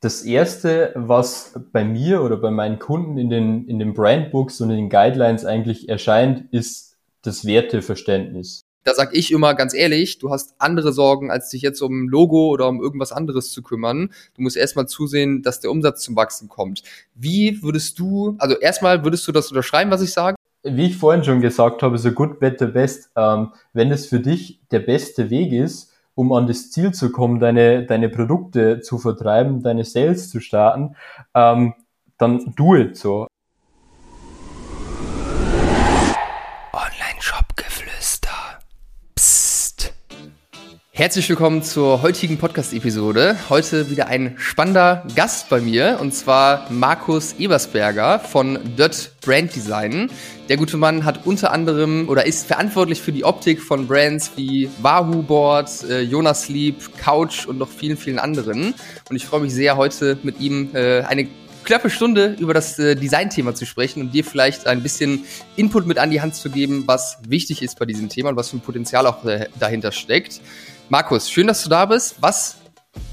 Das erste, was bei mir oder bei meinen Kunden in den, in den Brandbooks und in den Guidelines eigentlich erscheint, ist das Werteverständnis. Da sag ich immer ganz ehrlich, du hast andere Sorgen, als dich jetzt um ein Logo oder um irgendwas anderes zu kümmern. Du musst erstmal zusehen, dass der Umsatz zum Wachsen kommt. Wie würdest du, also erstmal würdest du das unterschreiben, was ich sage? Wie ich vorhin schon gesagt habe, so good, better, best. Ähm, wenn es für dich der beste Weg ist, um an das Ziel zu kommen, deine, deine Produkte zu vertreiben, deine Sales zu starten, ähm, dann do it so. Herzlich willkommen zur heutigen Podcast-Episode. Heute wieder ein spannender Gast bei mir und zwar Markus Ebersberger von Dirt Brand Design. Der gute Mann hat unter anderem oder ist verantwortlich für die Optik von Brands wie Wahoo Board, äh, Jonas Sleep, Couch und noch vielen, vielen anderen. Und ich freue mich sehr, heute mit ihm äh, eine knappe Stunde über das äh, Design-Thema zu sprechen und dir vielleicht ein bisschen Input mit an die Hand zu geben, was wichtig ist bei diesem Thema und was für ein Potenzial auch äh, dahinter steckt. Markus, schön, dass du da bist. Was,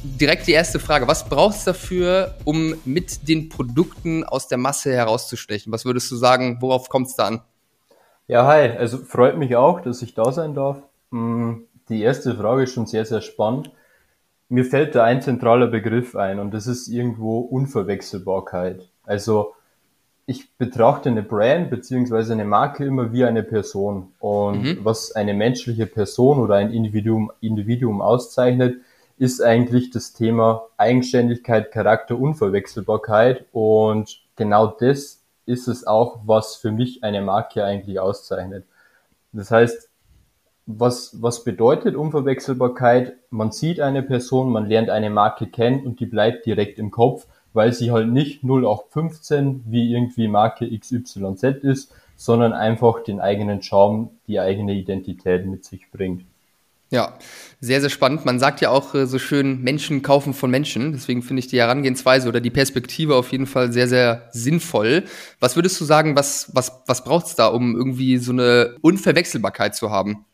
direkt die erste Frage, was brauchst du dafür, um mit den Produkten aus der Masse herauszustechen? Was würdest du sagen, worauf kommt es da an? Ja, hi, also freut mich auch, dass ich da sein darf. Mm, die erste Frage ist schon sehr, sehr spannend. Mir fällt da ein zentraler Begriff ein und das ist irgendwo Unverwechselbarkeit. Also ich betrachte eine Brand beziehungsweise eine Marke immer wie eine Person. Und mhm. was eine menschliche Person oder ein Individuum, Individuum auszeichnet, ist eigentlich das Thema Eigenständigkeit, Charakter, Unverwechselbarkeit. Und genau das ist es auch, was für mich eine Marke eigentlich auszeichnet. Das heißt, was, was bedeutet Unverwechselbarkeit? Man sieht eine Person, man lernt eine Marke kennen und die bleibt direkt im Kopf weil sie halt nicht 0815 wie irgendwie Marke XYZ ist, sondern einfach den eigenen Charme, die eigene Identität mit sich bringt. Ja, sehr, sehr spannend. Man sagt ja auch äh, so schön, Menschen kaufen von Menschen. Deswegen finde ich die Herangehensweise oder die Perspektive auf jeden Fall sehr, sehr sinnvoll. Was würdest du sagen, was, was, was braucht es da, um irgendwie so eine Unverwechselbarkeit zu haben?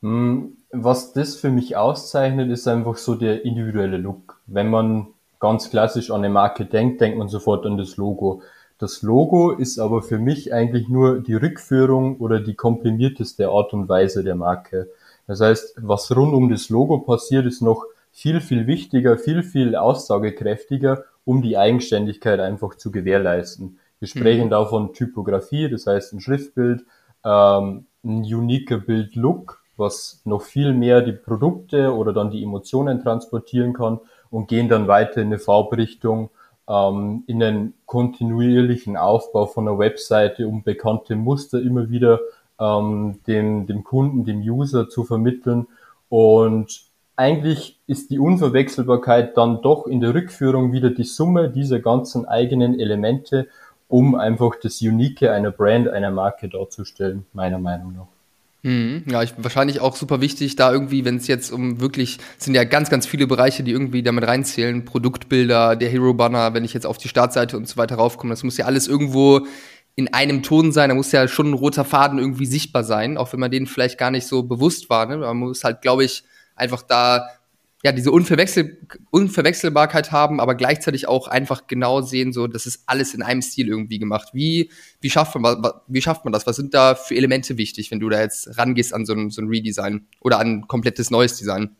Hm, was das für mich auszeichnet, ist einfach so der individuelle Look. Wenn man ganz klassisch an eine Marke denkt, denkt man sofort an das Logo. Das Logo ist aber für mich eigentlich nur die Rückführung oder die komprimierteste Art und Weise der Marke. Das heißt, was rund um das Logo passiert, ist noch viel, viel wichtiger, viel, viel aussagekräftiger, um die Eigenständigkeit einfach zu gewährleisten. Wir sprechen mhm. da von Typografie, das heißt ein Schriftbild, ähm, ein uniker Bildlook, was noch viel mehr die Produkte oder dann die Emotionen transportieren kann und gehen dann weiter in eine Farbrichtung, ähm, in einen kontinuierlichen Aufbau von einer Webseite, um bekannte Muster immer wieder ähm, dem, dem Kunden, dem User zu vermitteln. Und eigentlich ist die Unverwechselbarkeit dann doch in der Rückführung wieder die Summe dieser ganzen eigenen Elemente, um einfach das Unique einer Brand, einer Marke darzustellen, meiner Meinung nach. Mhm, ja, ich, wahrscheinlich auch super wichtig, da irgendwie, wenn es jetzt um wirklich, sind ja ganz, ganz viele Bereiche, die irgendwie damit reinzählen, Produktbilder, der Hero Banner, wenn ich jetzt auf die Startseite und so weiter raufkomme, das muss ja alles irgendwo in einem Ton sein, da muss ja schon ein roter Faden irgendwie sichtbar sein, auch wenn man den vielleicht gar nicht so bewusst war. Ne? Man muss halt, glaube ich, einfach da ja, diese Unverwechsel Unverwechselbarkeit haben, aber gleichzeitig auch einfach genau sehen, so, das ist alles in einem Stil irgendwie gemacht. Wie, wie schafft man, wie schafft man das? Was sind da für Elemente wichtig, wenn du da jetzt rangehst an so ein, so ein Redesign oder an ein komplettes neues Design?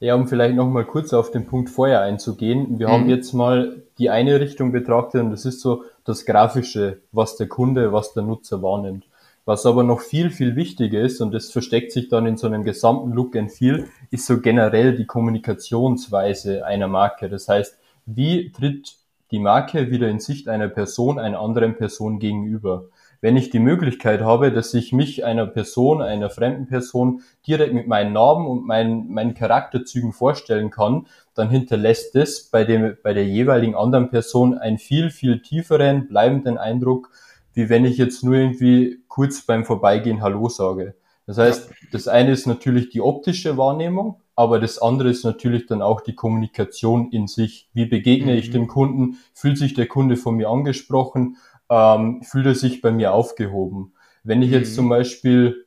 Ja, um vielleicht nochmal kurz auf den Punkt vorher einzugehen. Wir mhm. haben jetzt mal die eine Richtung betrachtet und das ist so das Grafische, was der Kunde, was der Nutzer wahrnimmt. Was aber noch viel, viel wichtiger ist, und das versteckt sich dann in so einem gesamten Look and Feel, ist so generell die Kommunikationsweise einer Marke. Das heißt, wie tritt die Marke wieder in Sicht einer Person, einer anderen Person gegenüber? Wenn ich die Möglichkeit habe, dass ich mich einer Person, einer fremden Person direkt mit meinen Namen und meinen, meinen Charakterzügen vorstellen kann, dann hinterlässt das bei, dem, bei der jeweiligen anderen Person einen viel, viel tieferen, bleibenden Eindruck, wie wenn ich jetzt nur irgendwie kurz beim Vorbeigehen Hallo sage. Das heißt, das eine ist natürlich die optische Wahrnehmung, aber das andere ist natürlich dann auch die Kommunikation in sich. Wie begegne mhm. ich dem Kunden? Fühlt sich der Kunde von mir angesprochen? Ähm, fühlt er sich bei mir aufgehoben? Wenn ich mhm. jetzt zum Beispiel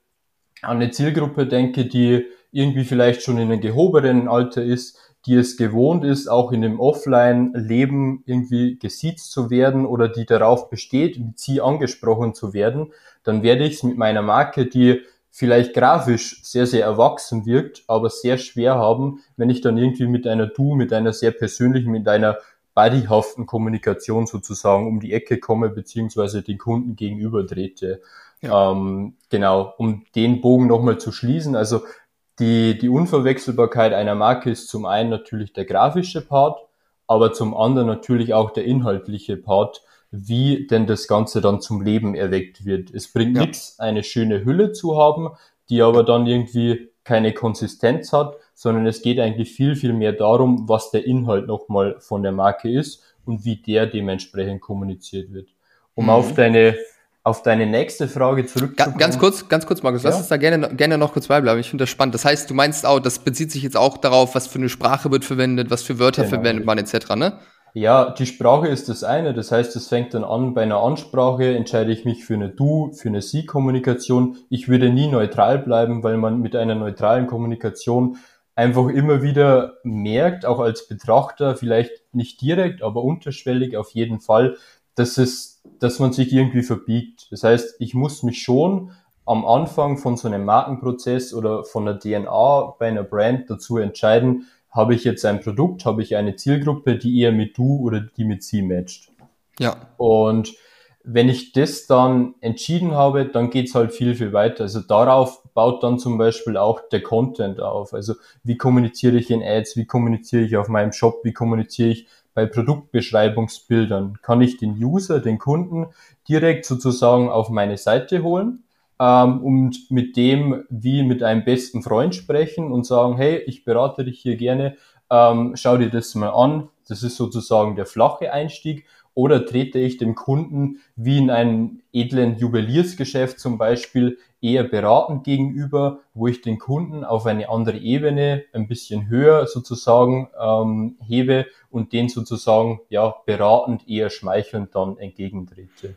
an eine Zielgruppe denke, die irgendwie vielleicht schon in einem gehobenen Alter ist, die es gewohnt ist, auch in dem Offline-Leben irgendwie gesiezt zu werden oder die darauf besteht, mit sie angesprochen zu werden, dann werde ich es mit meiner Marke, die vielleicht grafisch sehr, sehr erwachsen wirkt, aber sehr schwer haben, wenn ich dann irgendwie mit einer Du, mit einer sehr persönlichen, mit einer bodyhaften Kommunikation sozusagen um die Ecke komme, beziehungsweise den Kunden gegenüber trete. Ja. Ähm, genau, um den Bogen nochmal zu schließen. Also die, die Unverwechselbarkeit einer Marke ist zum einen natürlich der grafische Part, aber zum anderen natürlich auch der inhaltliche Part, wie denn das Ganze dann zum Leben erweckt wird. Es bringt ja. nichts, eine schöne Hülle zu haben, die aber dann irgendwie keine Konsistenz hat, sondern es geht eigentlich viel, viel mehr darum, was der Inhalt nochmal von der Marke ist und wie der dementsprechend kommuniziert wird. Um mhm. auf deine auf deine nächste Frage zurückzukommen. Ganz kurz, ganz kurz, Markus, ja? lass uns da gerne, gerne noch kurz beibleiben. Ich finde das spannend. Das heißt, du meinst auch, das bezieht sich jetzt auch darauf, was für eine Sprache wird verwendet, was für Wörter genau. verwendet man etc., ne? Ja, die Sprache ist das eine. Das heißt, es fängt dann an bei einer Ansprache, entscheide ich mich für eine Du, für eine Sie-Kommunikation. Ich würde nie neutral bleiben, weil man mit einer neutralen Kommunikation einfach immer wieder merkt, auch als Betrachter, vielleicht nicht direkt, aber unterschwellig auf jeden Fall, dass es, dass man sich irgendwie verbiegt. Das heißt, ich muss mich schon am Anfang von so einem Markenprozess oder von der DNA bei einer Brand dazu entscheiden, habe ich jetzt ein Produkt, habe ich eine Zielgruppe, die eher mit du oder die mit sie matcht. Ja. Und wenn ich das dann entschieden habe, dann geht's halt viel, viel weiter. Also darauf baut dann zum Beispiel auch der Content auf. Also wie kommuniziere ich in Ads, wie kommuniziere ich auf meinem Shop, wie kommuniziere ich bei Produktbeschreibungsbildern kann ich den User, den Kunden direkt sozusagen auf meine Seite holen ähm, und mit dem wie mit einem besten Freund sprechen und sagen, hey, ich berate dich hier gerne, ähm, schau dir das mal an. Das ist sozusagen der flache Einstieg. Oder trete ich dem Kunden wie in einem edlen Juweliersgeschäft zum Beispiel eher beratend gegenüber, wo ich den Kunden auf eine andere Ebene ein bisschen höher sozusagen ähm, hebe und den sozusagen ja beratend eher schmeichelnd dann entgegentrete.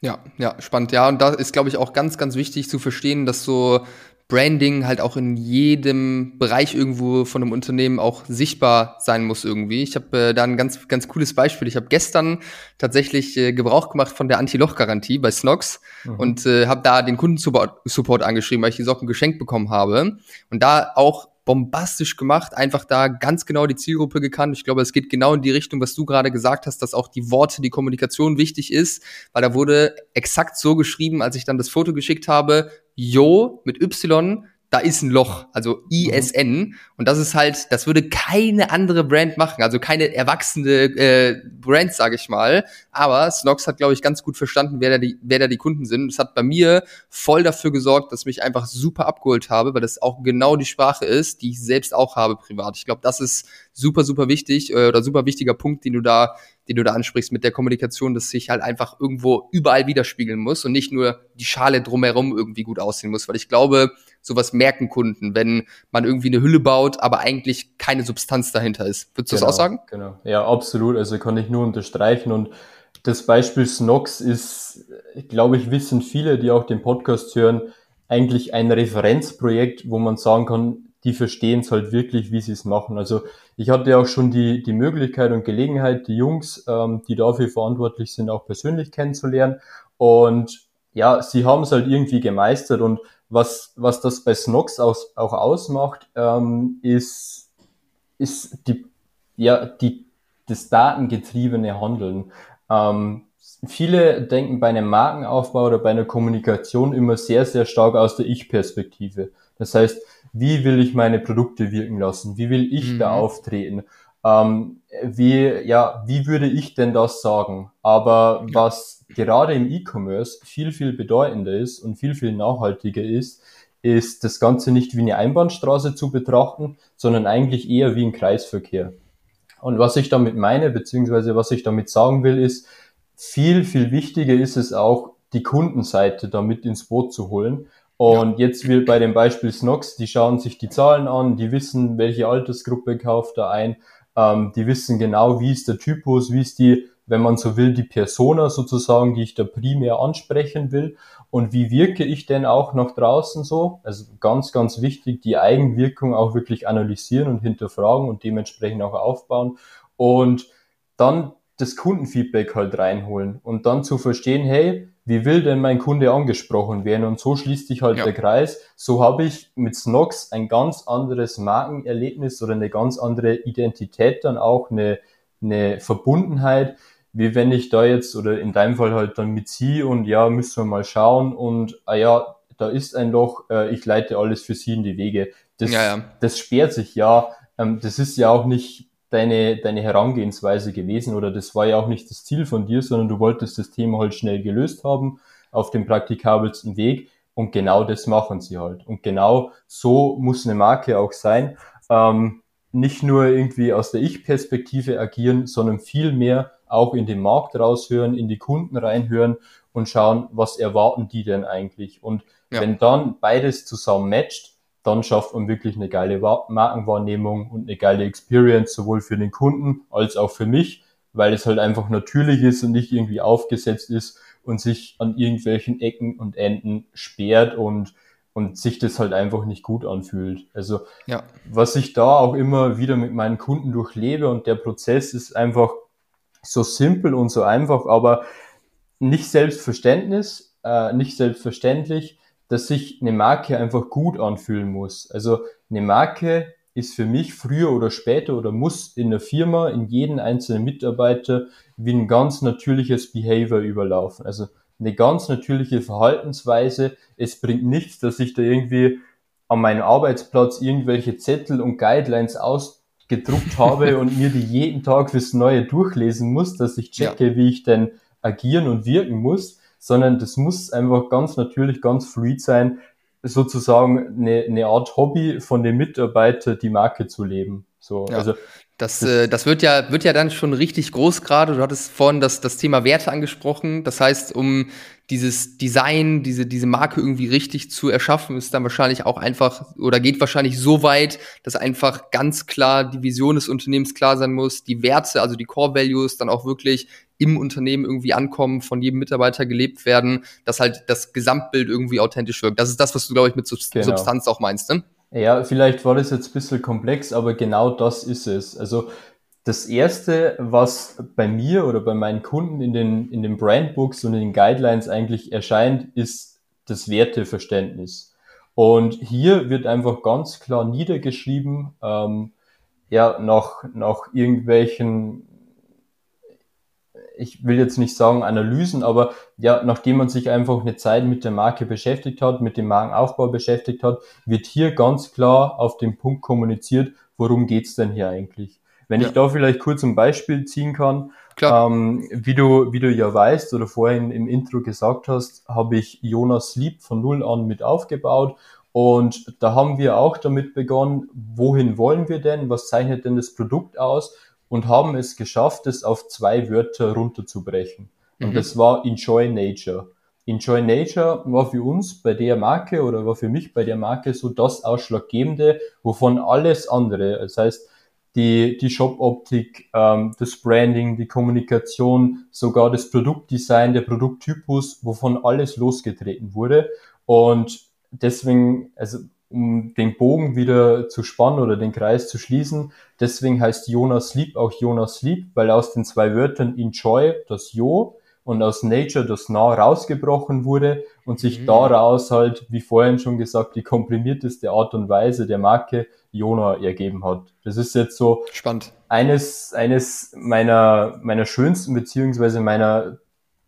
Ja, ja, spannend. Ja, und da ist, glaube ich, auch ganz, ganz wichtig zu verstehen, dass so Branding halt auch in jedem Bereich irgendwo von einem Unternehmen auch sichtbar sein muss irgendwie. Ich habe äh, da ein ganz ganz cooles Beispiel. Ich habe gestern tatsächlich äh, Gebrauch gemacht von der Anti-Loch-Garantie bei Snox mhm. und äh, habe da den Kundensupport angeschrieben, weil ich die Socken geschenkt bekommen habe und da auch bombastisch gemacht, einfach da ganz genau die Zielgruppe gekannt. Ich glaube, es geht genau in die Richtung, was du gerade gesagt hast, dass auch die Worte, die Kommunikation wichtig ist, weil da wurde exakt so geschrieben, als ich dann das Foto geschickt habe, Yo mit Y, da ist ein Loch, also ISN. Mhm. Und das ist halt, das würde keine andere Brand machen, also keine erwachsene äh, Brand, sage ich mal. Aber Snox hat, glaube ich, ganz gut verstanden, wer da, die, wer da die Kunden sind. Es hat bei mir voll dafür gesorgt, dass mich einfach super abgeholt habe, weil das auch genau die Sprache ist, die ich selbst auch habe privat. Ich glaube, das ist super, super wichtig äh, oder super wichtiger Punkt, den du da den du da ansprichst mit der Kommunikation, dass sich halt einfach irgendwo überall widerspiegeln muss und nicht nur die Schale drumherum irgendwie gut aussehen muss, weil ich glaube, sowas merken Kunden, wenn man irgendwie eine Hülle baut, aber eigentlich keine Substanz dahinter ist. Würdest du genau, das auch sagen? Genau, ja, absolut. Also kann ich nur unterstreichen und das Beispiel Snox ist, glaube ich, wissen viele, die auch den Podcast hören, eigentlich ein Referenzprojekt, wo man sagen kann, die verstehen es halt wirklich, wie sie es machen. Also ich hatte auch schon die, die Möglichkeit und Gelegenheit, die Jungs, ähm, die dafür verantwortlich sind, auch persönlich kennenzulernen. Und ja, sie haben es halt irgendwie gemeistert. Und was, was das bei Snox auch, auch ausmacht, ähm, ist, ist die, ja, die, das datengetriebene Handeln. Ähm, viele denken bei einem Markenaufbau oder bei einer Kommunikation immer sehr, sehr stark aus der Ich-Perspektive. Das heißt, wie will ich meine Produkte wirken lassen? Wie will ich mhm. da auftreten? Ähm, wie, ja, wie würde ich denn das sagen? Aber ja. was gerade im E-Commerce viel, viel bedeutender ist und viel, viel nachhaltiger ist, ist das Ganze nicht wie eine Einbahnstraße zu betrachten, sondern eigentlich eher wie ein Kreisverkehr. Und was ich damit meine, beziehungsweise was ich damit sagen will, ist, viel, viel wichtiger ist es auch, die Kundenseite damit ins Boot zu holen, und ja. jetzt will bei dem Beispiel Snox, die schauen sich die Zahlen an, die wissen, welche Altersgruppe kauft da ein, ähm, die wissen genau, wie ist der Typus, wie ist die wenn man so will, die Persona sozusagen, die ich da primär ansprechen will. Und wie wirke ich denn auch nach draußen so? Also ganz, ganz wichtig, die Eigenwirkung auch wirklich analysieren und hinterfragen und dementsprechend auch aufbauen. Und dann das Kundenfeedback halt reinholen und dann zu verstehen, hey, wie will denn mein Kunde angesprochen werden? Und so schließt sich halt ja. der Kreis. So habe ich mit Snox ein ganz anderes Markenerlebnis oder eine ganz andere Identität dann auch, eine, eine Verbundenheit, wie wenn ich da jetzt oder in deinem Fall halt dann mit sie und ja, müssen wir mal schauen und ah ja, da ist ein Loch, äh, ich leite alles für sie in die Wege. Das, ja, ja. das sperrt sich ja. Ähm, das ist ja auch nicht deine, deine Herangehensweise gewesen oder das war ja auch nicht das Ziel von dir, sondern du wolltest das Thema halt schnell gelöst haben auf dem praktikabelsten Weg und genau das machen sie halt. Und genau so muss eine Marke auch sein. Ähm, nicht nur irgendwie aus der Ich-Perspektive agieren, sondern viel mehr auch in den Markt raushören, in die Kunden reinhören und schauen, was erwarten die denn eigentlich. Und ja. wenn dann beides zusammen matcht, dann schafft man wirklich eine geile Markenwahrnehmung und eine geile Experience, sowohl für den Kunden als auch für mich, weil es halt einfach natürlich ist und nicht irgendwie aufgesetzt ist und sich an irgendwelchen Ecken und Enden sperrt und und sich das halt einfach nicht gut anfühlt. Also ja. was ich da auch immer wieder mit meinen Kunden durchlebe und der Prozess ist einfach so simpel und so einfach, aber nicht Selbstverständnis, äh, nicht selbstverständlich, dass sich eine Marke einfach gut anfühlen muss. Also eine Marke ist für mich früher oder später oder muss in der Firma, in jeden einzelnen Mitarbeiter wie ein ganz natürliches Behavior überlaufen. Also eine ganz natürliche Verhaltensweise. Es bringt nichts, dass ich da irgendwie an meinem Arbeitsplatz irgendwelche Zettel und Guidelines ausgedruckt habe und mir die jeden Tag fürs Neue durchlesen muss, dass ich checke, ja. wie ich denn agieren und wirken muss, sondern das muss einfach ganz natürlich, ganz fluid sein, sozusagen eine, eine Art Hobby von den Mitarbeitern, die Marke zu leben. So, ja. also das, äh, das wird ja, wird ja dann schon richtig groß gerade. Du hattest vorhin das, das Thema Werte angesprochen. Das heißt, um dieses Design, diese, diese Marke irgendwie richtig zu erschaffen, ist dann wahrscheinlich auch einfach oder geht wahrscheinlich so weit, dass einfach ganz klar die Vision des Unternehmens klar sein muss, die Werte, also die Core Values dann auch wirklich im Unternehmen irgendwie ankommen, von jedem Mitarbeiter gelebt werden, dass halt das Gesamtbild irgendwie authentisch wirkt. Das ist das, was du, glaube ich, mit genau. Substanz auch meinst, ne? Ja, vielleicht war das jetzt ein bisschen komplex, aber genau das ist es. Also das erste, was bei mir oder bei meinen Kunden in den, in den Brandbooks und in den Guidelines eigentlich erscheint, ist das Werteverständnis. Und hier wird einfach ganz klar niedergeschrieben, ähm, ja, nach, nach irgendwelchen ich will jetzt nicht sagen Analysen, aber ja, nachdem man sich einfach eine Zeit mit der Marke beschäftigt hat, mit dem Markenaufbau beschäftigt hat, wird hier ganz klar auf den Punkt kommuniziert, worum geht's denn hier eigentlich. Wenn ja. ich da vielleicht kurz ein Beispiel ziehen kann, ähm, wie, du, wie du ja weißt oder vorhin im Intro gesagt hast, habe ich Jonas Lieb von Null an mit aufgebaut und da haben wir auch damit begonnen, wohin wollen wir denn, was zeichnet denn das Produkt aus und haben es geschafft, es auf zwei Wörter runterzubrechen. Und mhm. das war Enjoy Nature. Enjoy Nature war für uns bei der Marke oder war für mich bei der Marke so das Ausschlaggebende, wovon alles andere, das heißt die, die Shop-Optik, ähm, das Branding, die Kommunikation, sogar das Produktdesign, der Produkttypus, wovon alles losgetreten wurde. Und deswegen, also um den Bogen wieder zu spannen oder den Kreis zu schließen. Deswegen heißt Jonas Sleep auch Jonas Sleep, weil aus den zwei Wörtern Enjoy, das Jo, und aus Nature das Na rausgebrochen wurde und sich mhm. daraus halt, wie vorhin schon gesagt, die komprimierteste Art und Weise der Marke Jona ergeben hat. Das ist jetzt so spannend. Eines, eines meiner, meiner schönsten beziehungsweise meiner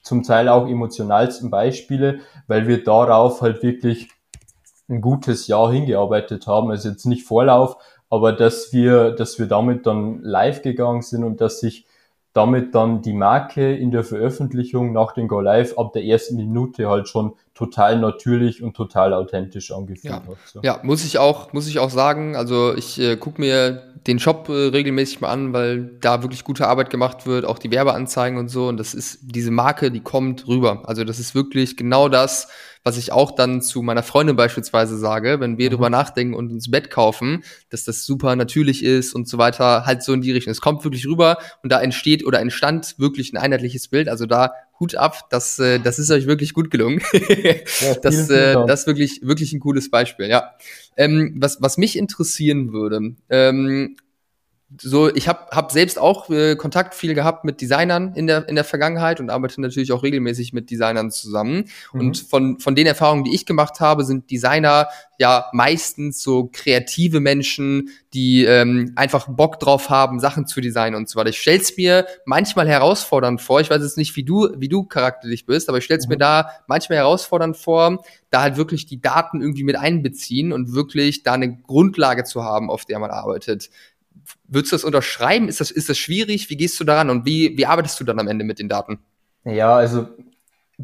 zum Teil auch emotionalsten Beispiele, weil wir darauf halt wirklich ein gutes Jahr hingearbeitet haben. Also jetzt nicht Vorlauf, aber dass wir, dass wir damit dann live gegangen sind und dass sich damit dann die Marke in der Veröffentlichung nach dem Go Live ab der ersten Minute halt schon total natürlich und total authentisch angefühlt ja. hat. So. Ja, muss ich auch, muss ich auch sagen. Also ich äh, gucke mir den Shop äh, regelmäßig mal an, weil da wirklich gute Arbeit gemacht wird, auch die Werbeanzeigen und so. Und das ist diese Marke, die kommt rüber. Also das ist wirklich genau das, was ich auch dann zu meiner Freundin beispielsweise sage, wenn wir Mhm. drüber nachdenken und uns Bett kaufen, dass das super natürlich ist und so weiter, halt so in die Richtung. Es kommt wirklich rüber und da entsteht oder entstand wirklich ein einheitliches Bild. Also da Hut ab, das, äh, das ist euch wirklich gut gelungen. Ja, das, äh, das ist wirklich, wirklich ein cooles Beispiel, ja. Ähm, was, was mich interessieren würde, ähm, so, ich habe hab selbst auch äh, Kontakt viel gehabt mit Designern in der, in der Vergangenheit und arbeite natürlich auch regelmäßig mit Designern zusammen. Mhm. Und von, von den Erfahrungen, die ich gemacht habe, sind Designer ja meistens so kreative Menschen, die ähm, einfach Bock drauf haben, Sachen zu designen und so weiter. Ich stell's mir manchmal herausfordernd vor. Ich weiß jetzt nicht, wie du, wie du charakterlich bist, aber ich stell's mir Mhm. da manchmal herausfordernd vor, da halt wirklich die Daten irgendwie mit einbeziehen und wirklich da eine Grundlage zu haben, auf der man arbeitet. Würdest du das unterschreiben? Ist das, ist das schwierig? Wie gehst du daran und wie, wie arbeitest du dann am Ende mit den Daten? Ja, also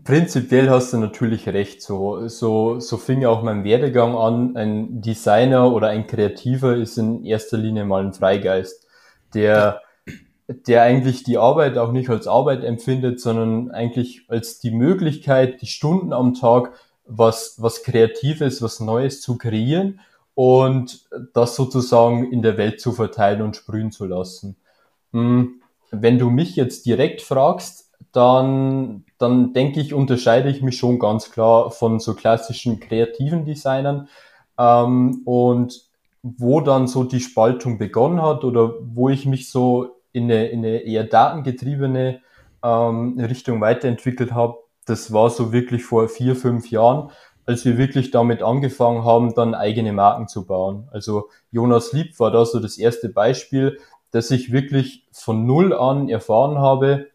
prinzipiell hast du natürlich recht. So, so, so fing auch mein Werdegang an. Ein Designer oder ein Kreativer ist in erster Linie mal ein Freigeist, der, der eigentlich die Arbeit auch nicht als Arbeit empfindet, sondern eigentlich als die Möglichkeit, die Stunden am Tag was, was Kreatives, was Neues zu kreieren und das sozusagen in der Welt zu verteilen und sprühen zu lassen. Hm, Wenn du mich jetzt direkt fragst, dann, dann denke ich, unterscheide ich mich schon ganz klar von so klassischen kreativen Designern. Ähm, und wo dann so die Spaltung begonnen hat oder wo ich mich so in eine, in eine eher datengetriebene ähm, Richtung weiterentwickelt habe, das war so wirklich vor vier, fünf Jahren, als wir wirklich damit angefangen haben, dann eigene Marken zu bauen. Also Jonas Lieb war da so das erste Beispiel, dass ich wirklich von null an erfahren habe,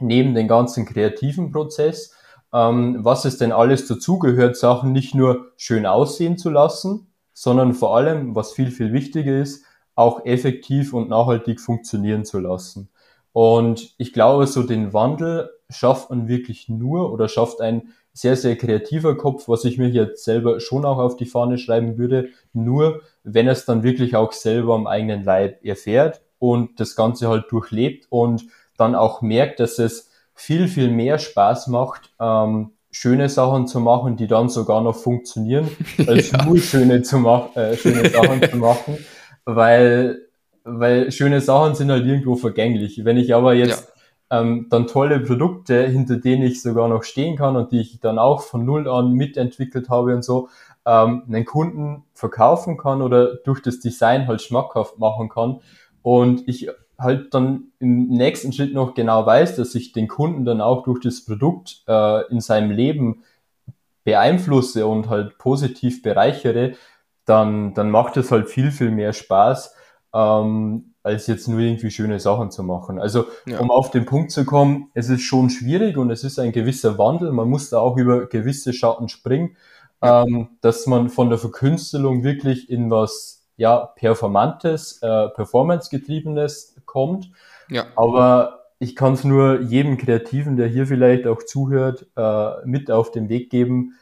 neben den ganzen kreativen Prozess, ähm, was es denn alles dazugehört, Sachen nicht nur schön aussehen zu lassen, sondern vor allem, was viel, viel wichtiger ist, auch effektiv und nachhaltig funktionieren zu lassen. Und ich glaube, so den Wandel schafft man wirklich nur oder schafft ein sehr, sehr kreativer Kopf, was ich mir jetzt selber schon auch auf die Fahne schreiben würde, nur wenn er es dann wirklich auch selber am eigenen Leib erfährt und das Ganze halt durchlebt und dann auch merkt, dass es viel, viel mehr Spaß macht, ähm, schöne Sachen zu machen, die dann sogar noch funktionieren, als Ja. nur schöne, zu mach, äh, schöne Sachen zu machen, weil, weil schöne Sachen sind halt irgendwo vergänglich. Wenn ich aber jetzt ähm, dann tolle Produkte, hinter denen ich sogar noch stehen kann und die ich dann auch von null an mitentwickelt habe und so, ähm, einen Kunden verkaufen kann oder durch das Design halt schmackhaft machen kann. Und ich halt dann im nächsten Schritt noch genau weiß, dass ich den Kunden dann auch durch das Produkt äh, in seinem Leben beeinflusse und halt positiv bereichere, dann, dann macht es halt viel, viel mehr Spaß, ähm, als jetzt nur irgendwie schöne Sachen zu machen. Also, Ja. um auf den Punkt zu kommen, es ist schon schwierig und es ist ein gewisser Wandel. Man muss da auch über gewisse Schatten springen, Ja. ähm, dass man von der Verkünstelung wirklich in was, ja, Performantes, äh, Performance-getriebenes kommt. Ja. Aber ich kann es nur jedem Kreativen, der hier vielleicht auch zuhört, äh, mit auf den Weg geben.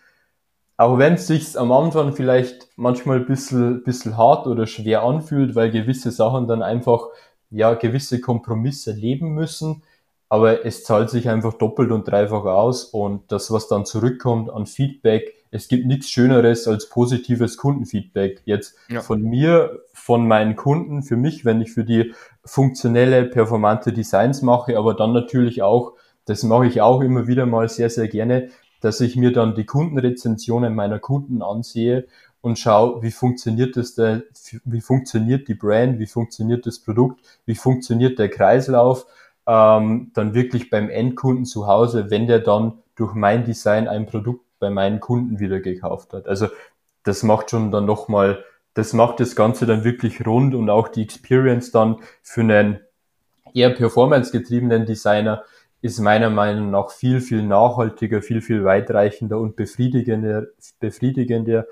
Auch wenn es sich am Anfang vielleicht manchmal ein bisschen, bisschen hart oder schwer anfühlt, weil gewisse Sachen dann einfach, ja, gewisse Kompromisse leben müssen. Aber es zahlt sich einfach doppelt und dreifach aus und das, was dann zurückkommt an Feedback, es gibt nichts Schöneres als positives Kundenfeedback. Jetzt Ja. von mir, von meinen Kunden, für mich, wenn ich für die funktionelle, performante Designs mache, aber dann natürlich auch, das mache ich auch immer wieder mal sehr, sehr gerne, dass ich mir dann die Kundenrezensionen meiner Kunden ansehe und schaue, wie funktioniert das da, wie funktioniert die Brand, wie funktioniert das Produkt, wie funktioniert der Kreislauf, ähm, dann wirklich beim Endkunden zu Hause, wenn der dann durch mein Design ein Produkt bei meinen Kunden wieder gekauft hat. Also das macht schon dann nochmal, das macht das Ganze dann wirklich rund und auch die Experience dann für einen eher performance-getriebenen Designer ist meiner Meinung nach viel, viel nachhaltiger, viel, viel weitreichender und befriedigender, befriedigender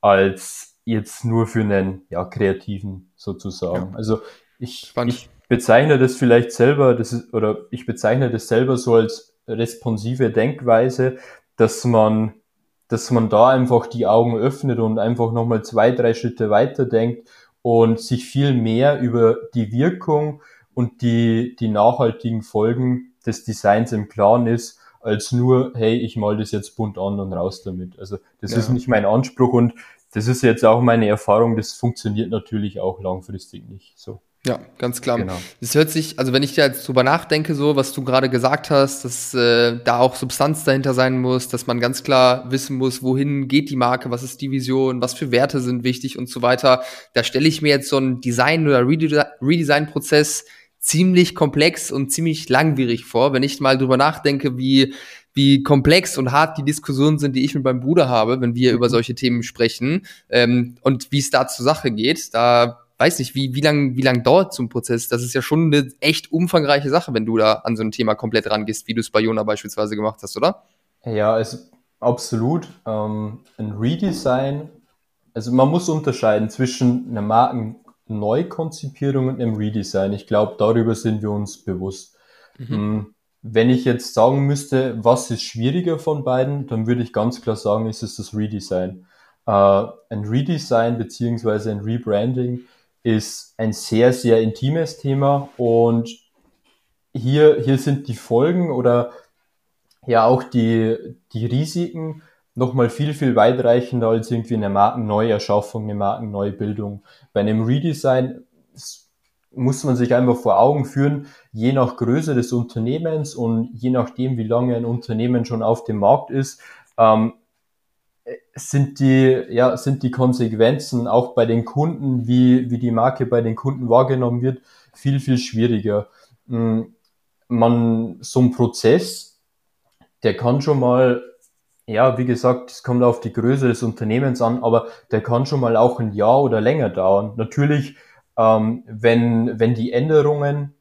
als jetzt nur für einen ja, Kreativen sozusagen. Ja. Also ich, Spannend. ich bezeichne das vielleicht selber, das ist, oder ich bezeichne das selber so als responsive Denkweise, dass man, dass man da einfach die Augen öffnet und einfach nochmal zwei, drei Schritte weiter denkt und sich viel mehr über die Wirkung und die, die nachhaltigen Folgen des Designs im Klaren ist, als nur, hey, ich mal das jetzt bunt an und raus damit. Also das ja. ist nicht mein Anspruch und das ist jetzt auch meine Erfahrung, das funktioniert natürlich auch langfristig nicht so. Ja, ganz klar. Genau. Das hört sich, also wenn ich da jetzt drüber nachdenke, so was du gerade gesagt hast, dass äh, da auch Substanz dahinter sein muss, dass man ganz klar wissen muss, wohin geht die Marke, was ist die Vision, was für Werte sind wichtig und so weiter. Da stelle ich mir jetzt so einen Design- oder Redesign-Prozess ziemlich komplex und ziemlich langwierig vor, wenn ich mal drüber nachdenke, wie wie komplex und hart die Diskussionen sind, die ich mit meinem Bruder habe, wenn wir über mhm. solche Themen sprechen ähm, und wie es da zur Sache geht. Da weiß nicht, wie, wie lang, wie lang dauert so ein Prozess? Das ist ja schon eine echt umfangreiche Sache, wenn du da an so ein Thema komplett rangehst, wie du es bei Jona beispielsweise gemacht hast, oder? Ja, es, absolut. Ähm, ein Redesign, also man muss unterscheiden zwischen einer Markenneukonzipierung und einem Redesign. Ich glaube, darüber sind wir uns bewusst. Mhm. Mm, wenn ich jetzt sagen müsste, was ist schwieriger von beiden, dann würde ich ganz klar sagen, ist es das Redesign. Äh, ein Redesign beziehungsweise ein Rebranding ist ein sehr, sehr intimes Thema und hier, hier sind die Folgen oder ja auch die, die Risiken nochmal viel, viel weitreichender als irgendwie eine Markenneuerschaffung, eine Markenneubildung. Bei einem Redesign muss man sich einfach vor Augen führen, je nach Größe des Unternehmens und je nachdem, wie lange ein Unternehmen schon auf dem Markt ist, ähm, sind die, ja, sind die Konsequenzen auch bei den Kunden, wie, wie die Marke bei den Kunden wahrgenommen wird, viel, viel schwieriger. Mm, man, so ein Prozess, der kann schon mal, ja, wie gesagt, es kommt auf die Größe des Unternehmens an, aber der kann schon mal auch ein Jahr oder länger dauern. Natürlich, ähm, wenn, wenn die Änderungen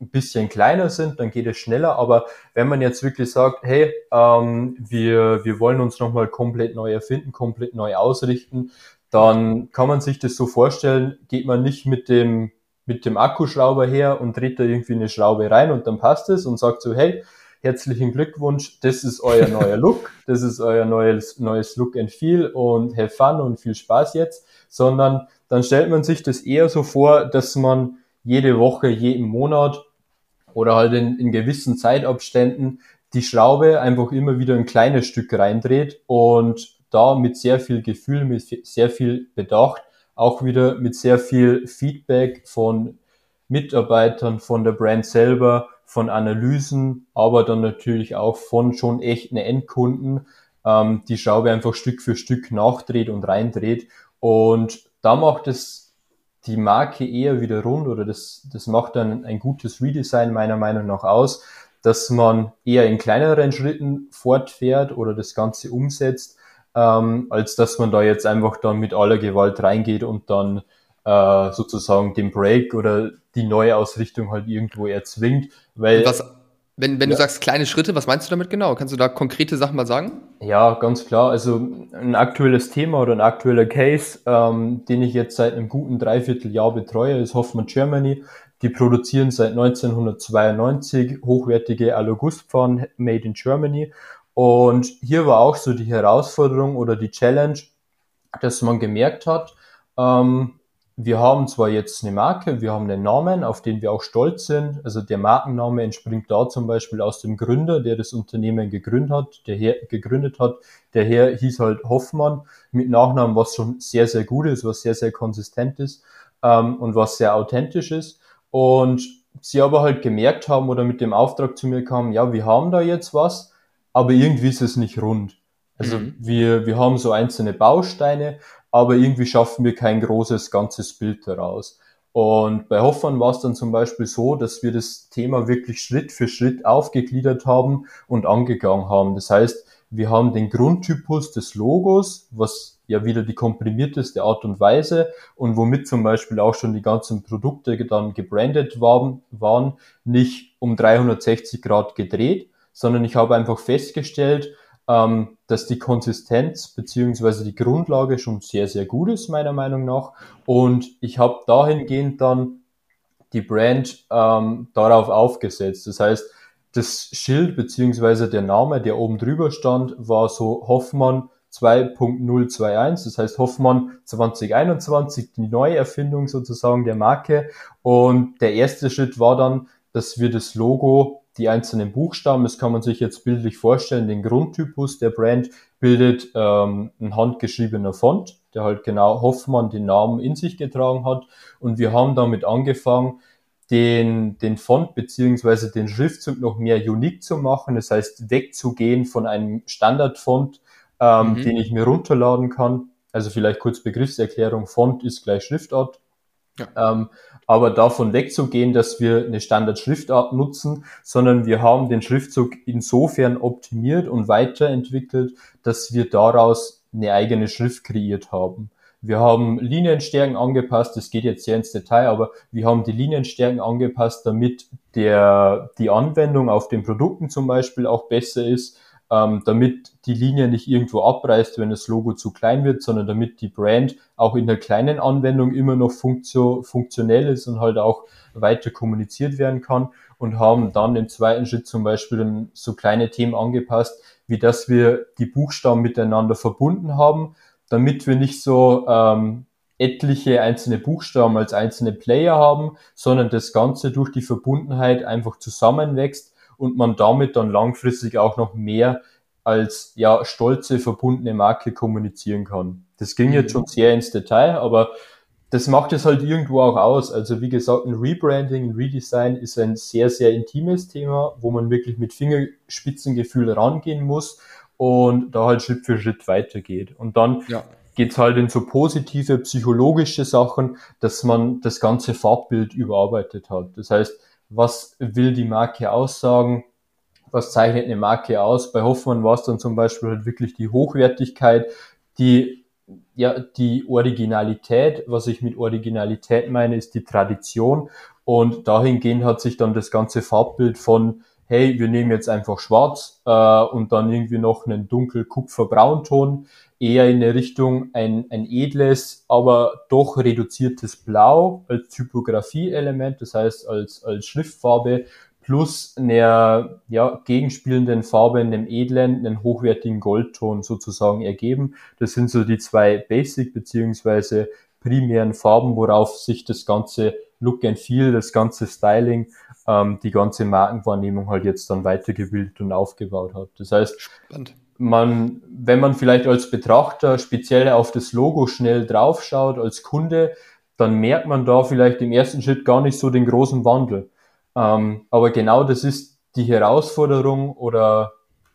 ein bisschen kleiner sind, dann geht es schneller. Aber wenn man jetzt wirklich sagt, hey, ähm, wir, wir wollen uns nochmal komplett neu erfinden, komplett neu ausrichten, dann kann man sich das so vorstellen, geht man nicht mit dem, mit dem Akkuschrauber her und dreht da irgendwie eine Schraube rein und dann passt es und sagt so, hey, herzlichen Glückwunsch, das ist euer neuer Look, das ist euer neues, neues Look and Feel. Und have fun und viel Spaß jetzt, sondern dann stellt man sich das eher so vor, dass man jede Woche, jeden Monat oder halt in, in gewissen Zeitabständen die Schraube einfach immer wieder ein kleines Stück reindreht und da mit sehr viel Gefühl, mit sehr viel Bedacht, auch wieder mit sehr viel Feedback von Mitarbeitern, von der Brand selber, von Analysen, aber dann natürlich auch von schon echten Endkunden ähm, die Schraube einfach Stück für Stück nachdreht und reindreht. Und da macht es die Marke eher wieder rund oder das, das macht dann ein gutes Redesign meiner Meinung nach aus, dass man eher in kleineren Schritten fortfährt oder das Ganze umsetzt, ähm, als dass man da jetzt einfach dann mit aller Gewalt reingeht und dann äh, sozusagen den Break oder die neue Ausrichtung halt irgendwo erzwingt. Weil was, wenn, wenn ja. du sagst kleine Schritte, was meinst du damit genau? Kannst du da konkrete Sachen mal sagen? Ja, ganz klar. Also ein aktuelles Thema oder ein aktueller Case, ähm, den ich jetzt seit einem guten Dreivierteljahr betreue, ist Hoffmann Germany. Die produzieren seit 1992 hochwertige Alogustpfannen made in Germany. Und hier war auch so die Herausforderung oder die Challenge, dass man gemerkt hat, ähm, wir haben zwar jetzt eine Marke, wir haben einen Namen, auf den wir auch stolz sind. Also der Markenname entspringt da zum Beispiel aus dem Gründer, der das Unternehmen gegründet hat, der Herr gegründet hat. Der Herr hieß halt Hoffmann mit Nachnamen, was schon sehr, sehr gut ist, was sehr, sehr konsistent ist ähm, und was sehr authentisch ist. Und sie aber halt gemerkt haben oder mit dem Auftrag zu mir kamen, ja, wir haben da jetzt was, aber irgendwie ist es nicht rund. Also mhm. wir, wir haben so einzelne Bausteine, aber irgendwie schaffen wir kein großes ganzes Bild daraus. Und bei Hoffmann war es dann zum Beispiel so, dass wir das Thema wirklich Schritt für Schritt aufgegliedert haben und angegangen haben. Das heißt, wir haben den Grundtypus des Logos, was ja wieder die komprimierteste Art und Weise und womit zum Beispiel auch schon die ganzen Produkte dann gebrandet waren, waren nicht um 360 Grad gedreht, sondern ich habe einfach festgestellt, ähm, dass die Konsistenz beziehungsweise die Grundlage schon sehr, sehr gut ist, meiner Meinung nach. Und ich habe dahingehend dann die Brand ähm, darauf aufgesetzt. Das heißt, das Schild beziehungsweise der Name, der oben drüber stand, war so Hoffmann 2.021, das heißt Hoffmann 2021, die Neuerfindung sozusagen der Marke. Und der erste Schritt war dann, dass wir das Logo die einzelnen Buchstaben. Das kann man sich jetzt bildlich vorstellen. Den Grundtypus der Brand bildet ähm, ein handgeschriebener Font, der halt genau Hoffmann den Namen in sich getragen hat. Und wir haben damit angefangen, den, den Font beziehungsweise den Schriftzug noch mehr unique zu machen. Das heißt, wegzugehen von einem Standardfont, ähm, mhm. den ich mir runterladen kann. Also vielleicht kurz Begriffserklärung, Font ist gleich Schriftart. Ja. Ähm, aber davon wegzugehen, dass wir eine Standardschriftart nutzen, sondern wir haben den Schriftzug insofern optimiert und weiterentwickelt, dass wir daraus eine eigene Schrift kreiert haben. Wir haben Linienstärken angepasst, das geht jetzt sehr ins Detail, aber wir haben die Linienstärken angepasst, damit der, die Anwendung auf den Produkten zum Beispiel auch besser ist, ähm, damit die Linie nicht irgendwo abreißt, wenn das Logo zu klein wird, sondern damit die Brand auch in der kleinen Anwendung immer noch funktio funktionell ist und halt auch weiter kommuniziert werden kann und haben dann im zweiten Schritt zum Beispiel so kleine Themen angepasst, wie dass wir die Buchstaben miteinander verbunden haben, damit wir nicht so ähm, etliche einzelne Buchstaben als einzelne Player haben, sondern das Ganze durch die Verbundenheit einfach zusammenwächst und man damit dann langfristig auch noch mehr als ja stolze verbundene Marke kommunizieren kann. Das ging jetzt mhm. schon sehr ins Detail, aber das macht es halt irgendwo auch aus. Also wie gesagt, ein Rebranding, ein Redesign ist ein sehr, sehr intimes Thema, wo man wirklich mit Fingerspitzengefühl rangehen muss und da halt Schritt für Schritt weitergeht. Und dann ja. geht's halt in so positive psychologische Sachen, dass man das ganze Farbbild überarbeitet hat. Das heißt, was will die Marke aussagen? Was zeichnet eine Marke aus? Bei Hoffmann war es dann zum Beispiel halt wirklich die Hochwertigkeit, die ja, die Originalität, was ich mit Originalität meine, ist die Tradition. Und dahingehend hat sich dann das ganze Farbbild von hey, wir nehmen jetzt einfach schwarz äh, und dann irgendwie noch einen dunkel Kupferbraunton, eher in der Richtung ein, ein edles, aber doch reduziertes Blau als Typografie-Element, das heißt als, als Schriftfarbe plus einer ja, gegenspielenden Farbe in dem edlen, einen hochwertigen Goldton sozusagen ergeben. Das sind so die zwei Basic beziehungsweise primären Farben, worauf sich das ganze Look and Feel, das ganze Styling, ähm, die ganze Markenwahrnehmung halt jetzt dann weitergebildet und aufgebaut hat. Das heißt, Spannend. Man, wenn man vielleicht als Betrachter speziell auf das Logo schnell draufschaut, als Kunde, dann merkt man da vielleicht im ersten Schritt gar nicht so den großen Wandel. Ähm, aber genau das ist die Herausforderung oder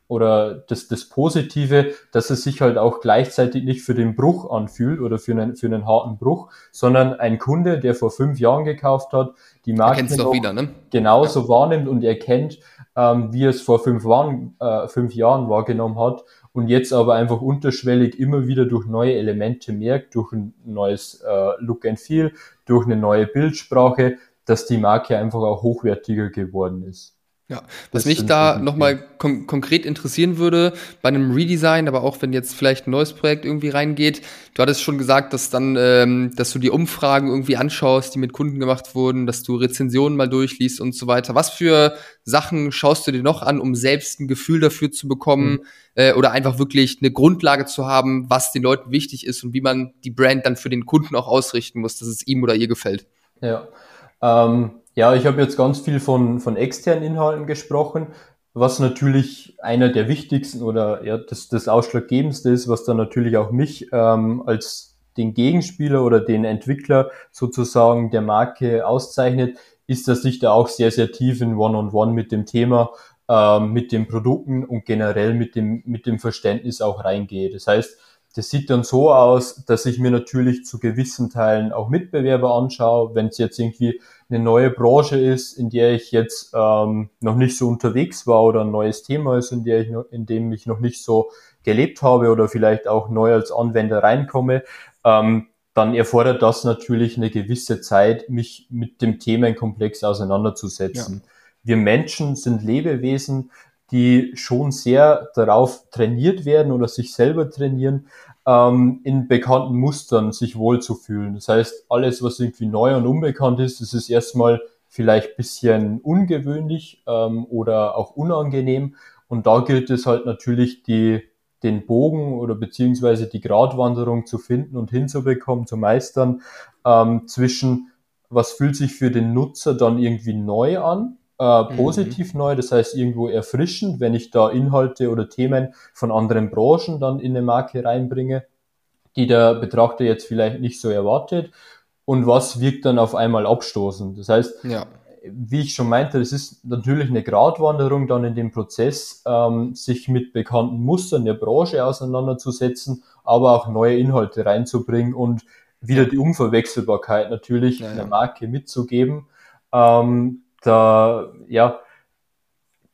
oder das, das Positive, dass es sich halt auch gleichzeitig nicht für den Bruch anfühlt oder für einen, für einen harten Bruch, sondern ein Kunde, der vor fünf Jahren gekauft hat, die Marke noch wieder, ne? genauso ja. wahrnimmt und erkennt, ähm, wie es vor fünf, Jahren, äh, fünf Jahren wahrgenommen hat und jetzt aber einfach unterschwellig immer wieder durch neue Elemente merkt, durch ein neues äh, Look and Feel, durch eine neue Bildsprache, dass die Marke einfach auch hochwertiger geworden ist. Ja, was das mich da nochmal kon konkret interessieren würde, bei einem Redesign, aber auch wenn jetzt vielleicht ein neues Projekt irgendwie reingeht, du hattest schon gesagt, dass dann, ähm, dass du die Umfragen irgendwie anschaust, die mit Kunden gemacht wurden, dass du Rezensionen mal durchliest und so weiter. Was für Sachen schaust du dir noch an, um selbst ein Gefühl dafür zu bekommen mhm. äh, oder einfach wirklich eine Grundlage zu haben, was den Leuten wichtig ist und wie man die Brand dann für den Kunden auch ausrichten muss, dass es ihm oder ihr gefällt? Ja. Ähm ja, ich habe jetzt ganz viel von, von externen Inhalten gesprochen, was natürlich einer der wichtigsten oder ja, das, das Ausschlaggebendste ist, was dann natürlich auch mich ähm, als den Gegenspieler oder den Entwickler sozusagen der Marke auszeichnet, ist, dass ich da auch sehr, sehr tief in One-on-One -on -One mit dem Thema, ähm, mit den Produkten und generell mit dem, mit dem Verständnis auch reingehe. Das heißt, das sieht dann so aus, dass ich mir natürlich zu gewissen Teilen auch Mitbewerber anschaue, wenn es jetzt irgendwie eine neue Branche ist, in der ich jetzt ähm, noch nicht so unterwegs war oder ein neues Thema ist, in, der ich in dem ich noch nicht so gelebt habe oder vielleicht auch neu als Anwender reinkomme, ähm, dann erfordert das natürlich eine gewisse Zeit, mich mit dem Themenkomplex auseinanderzusetzen. Ja. Wir Menschen sind Lebewesen, die schon sehr darauf trainiert werden oder sich selber trainieren, ähm, in bekannten Mustern sich wohlzufühlen. Das heißt, alles, was irgendwie neu und unbekannt ist, das ist erstmal vielleicht bisschen ungewöhnlich ähm, oder auch unangenehm. Und da gilt es halt natürlich, die, den Bogen oder beziehungsweise die Gratwanderung zu finden und hinzubekommen, zu meistern, ähm, zwischen was fühlt sich für den Nutzer dann irgendwie neu an äh, positiv mhm. neu, das heißt irgendwo erfrischend, wenn ich da Inhalte oder Themen von anderen Branchen dann in eine Marke reinbringe, die der Betrachter jetzt vielleicht nicht so erwartet. Und was wirkt dann auf einmal abstoßend? Das heißt, ja. wie ich schon meinte, es ist natürlich eine Gratwanderung dann in dem Prozess, ähm, sich mit bekannten Mustern der Branche auseinanderzusetzen, aber auch neue Inhalte reinzubringen und wieder die Unverwechselbarkeit natürlich ja, ja. der Marke mitzugeben. Ähm, da, ja.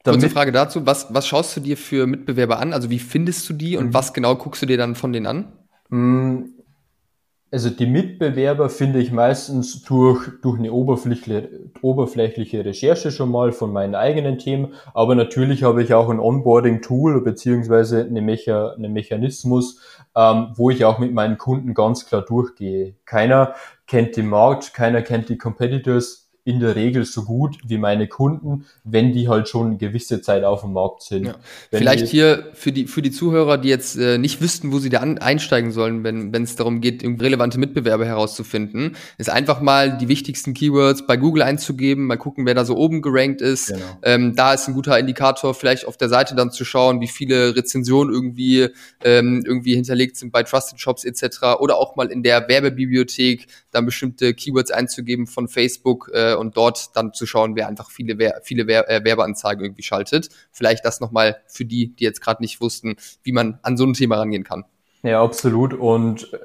Kurze Frage dazu, was, was schaust du dir für Mitbewerber an? Also wie findest du die und mhm. was genau guckst du dir dann von denen an? Mm, also die Mitbewerber finde ich meistens durch, durch eine oberflächliche, oberflächliche Recherche schon mal von meinen eigenen Themen, aber natürlich habe ich auch ein Onboarding-Tool beziehungsweise eine Mecha, einen Mechanismus, ähm, wo ich auch mit meinen Kunden ganz klar durchgehe. Keiner kennt den Markt, keiner kennt die Competitors, in der Regel so gut wie meine Kunden, wenn die halt schon eine gewisse Zeit auf dem Markt sind. Ja. Vielleicht hier für die, für die Zuhörer, die jetzt äh, nicht wüssten, wo sie da an, einsteigen sollen, wenn wenn es darum geht, relevante Mitbewerber herauszufinden, ist einfach mal die wichtigsten Keywords bei Google einzugeben, mal gucken, wer da so oben gerankt ist. Genau. Ähm, da ist ein guter Indikator, vielleicht auf der Seite dann zu schauen, wie viele Rezensionen irgendwie, ähm, irgendwie hinterlegt sind bei Trusted Shops etc. Oder auch mal in der Werbebibliothek dann bestimmte Keywords einzugeben von Facebook. Äh, und dort dann zu schauen, wer einfach viele, Wer viele Wer äh, Werbeanzeigen irgendwie schaltet. Vielleicht das nochmal für die, die jetzt gerade nicht wussten, wie man an so ein Thema rangehen kann. Ja, absolut. Und äh,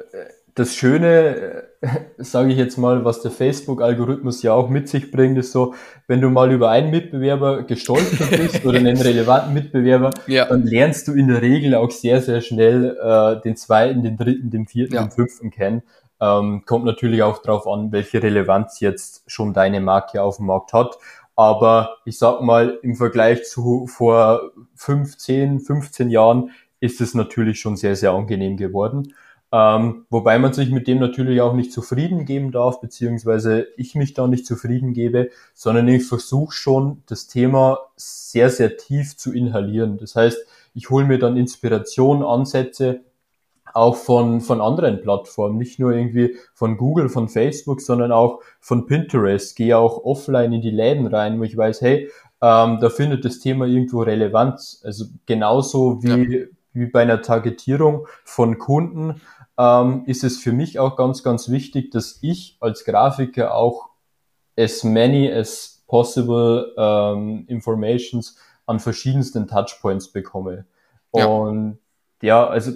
das Schöne, äh, sage ich jetzt mal, was der Facebook-Algorithmus ja auch mit sich bringt, ist so, wenn du mal über einen Mitbewerber gestolpert bist oder einen relevanten Mitbewerber, ja. dann lernst du in der Regel auch sehr, sehr schnell äh, den zweiten, den dritten, den vierten, ja. den fünften kennen. Ähm, kommt natürlich auch darauf an, welche Relevanz jetzt schon deine Marke auf dem Markt hat. Aber ich sag mal, im Vergleich zu vor 15, 15 Jahren ist es natürlich schon sehr, sehr angenehm geworden. Ähm, wobei man sich mit dem natürlich auch nicht zufrieden geben darf, beziehungsweise ich mich da nicht zufrieden gebe, sondern ich versuche schon, das Thema sehr, sehr tief zu inhalieren. Das heißt, ich hole mir dann Inspiration, Ansätze auch von, von anderen Plattformen, nicht nur irgendwie von Google, von Facebook, sondern auch von Pinterest. Gehe auch offline in die Läden rein, wo ich weiß, hey, ähm, da findet das Thema irgendwo Relevanz. Also genauso wie, ja. wie bei einer Targetierung von Kunden ähm, ist es für mich auch ganz, ganz wichtig, dass ich als Grafiker auch as many as possible ähm, informations an verschiedensten Touchpoints bekomme. Ja. Und ja, also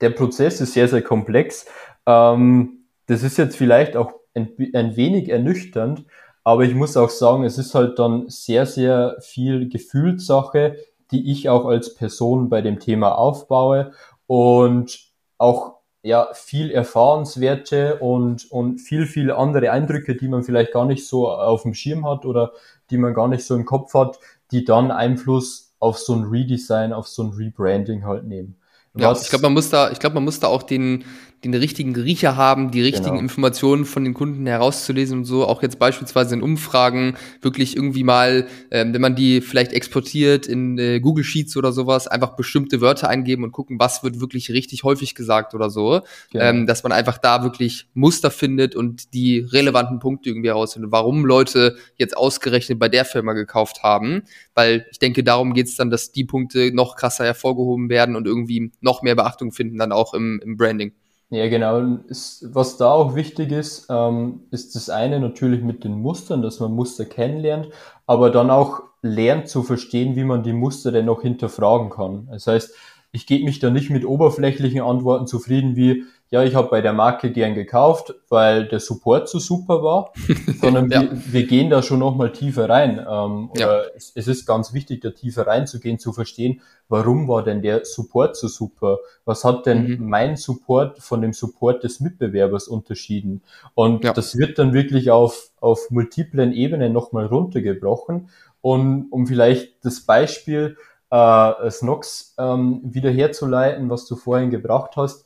der Prozess ist sehr, sehr komplex. Ähm, das ist jetzt vielleicht auch ein, ein wenig ernüchternd, aber ich muss auch sagen, es ist halt dann sehr, sehr viel Gefühlssache, die ich auch als Person bei dem Thema aufbaue und auch ja viel Erfahrenswerte und, und viel, viel andere Eindrücke, die man vielleicht gar nicht so auf dem Schirm hat oder die man gar nicht so im Kopf hat, die dann Einfluss auf so ein Redesign, auf so ein Rebranding halt nehmen. Ja, ich glaube, man muss da, ich glaube, man muss da auch den, den richtigen Riecher haben, die richtigen genau. Informationen von den Kunden herauszulesen und so. Auch jetzt beispielsweise in Umfragen wirklich irgendwie mal, ähm, wenn man die vielleicht exportiert in äh, Google Sheets oder sowas, einfach bestimmte Wörter eingeben und gucken, was wird wirklich richtig häufig gesagt oder so. Genau. Ähm, dass man einfach da wirklich Muster findet und die relevanten Punkte irgendwie herausfindet, warum Leute jetzt ausgerechnet bei der Firma gekauft haben. Weil ich denke, darum geht's dann, dass die Punkte noch krasser hervorgehoben werden und irgendwie noch mehr Beachtung finden, dann auch im, im Branding. Ja, genau. Ist, was da auch wichtig ist, ähm, ist das eine natürlich mit den Mustern, dass man Muster kennenlernt, aber dann auch lernt zu verstehen, wie man die Muster denn noch hinterfragen kann. Das heißt, ich gebe mich da nicht mit oberflächlichen Antworten zufrieden wie, ja, ich habe bei der Marke gern gekauft, weil der Support so super war, sondern ja. wir, wir, gehen da schon nochmal tiefer rein. Ähm, ja. es, es, ist ganz wichtig, da tiefer reinzugehen, zu verstehen, warum war denn der Support so super? Was hat denn mhm. mein Support von dem Support des Mitbewerbers unterschieden? Und ja. das wird dann wirklich auf, auf multiplen Ebenen nochmal runtergebrochen. Und um vielleicht das Beispiel äh, Snox ähm, wieder herzuleiten, was du vorhin gebracht hast,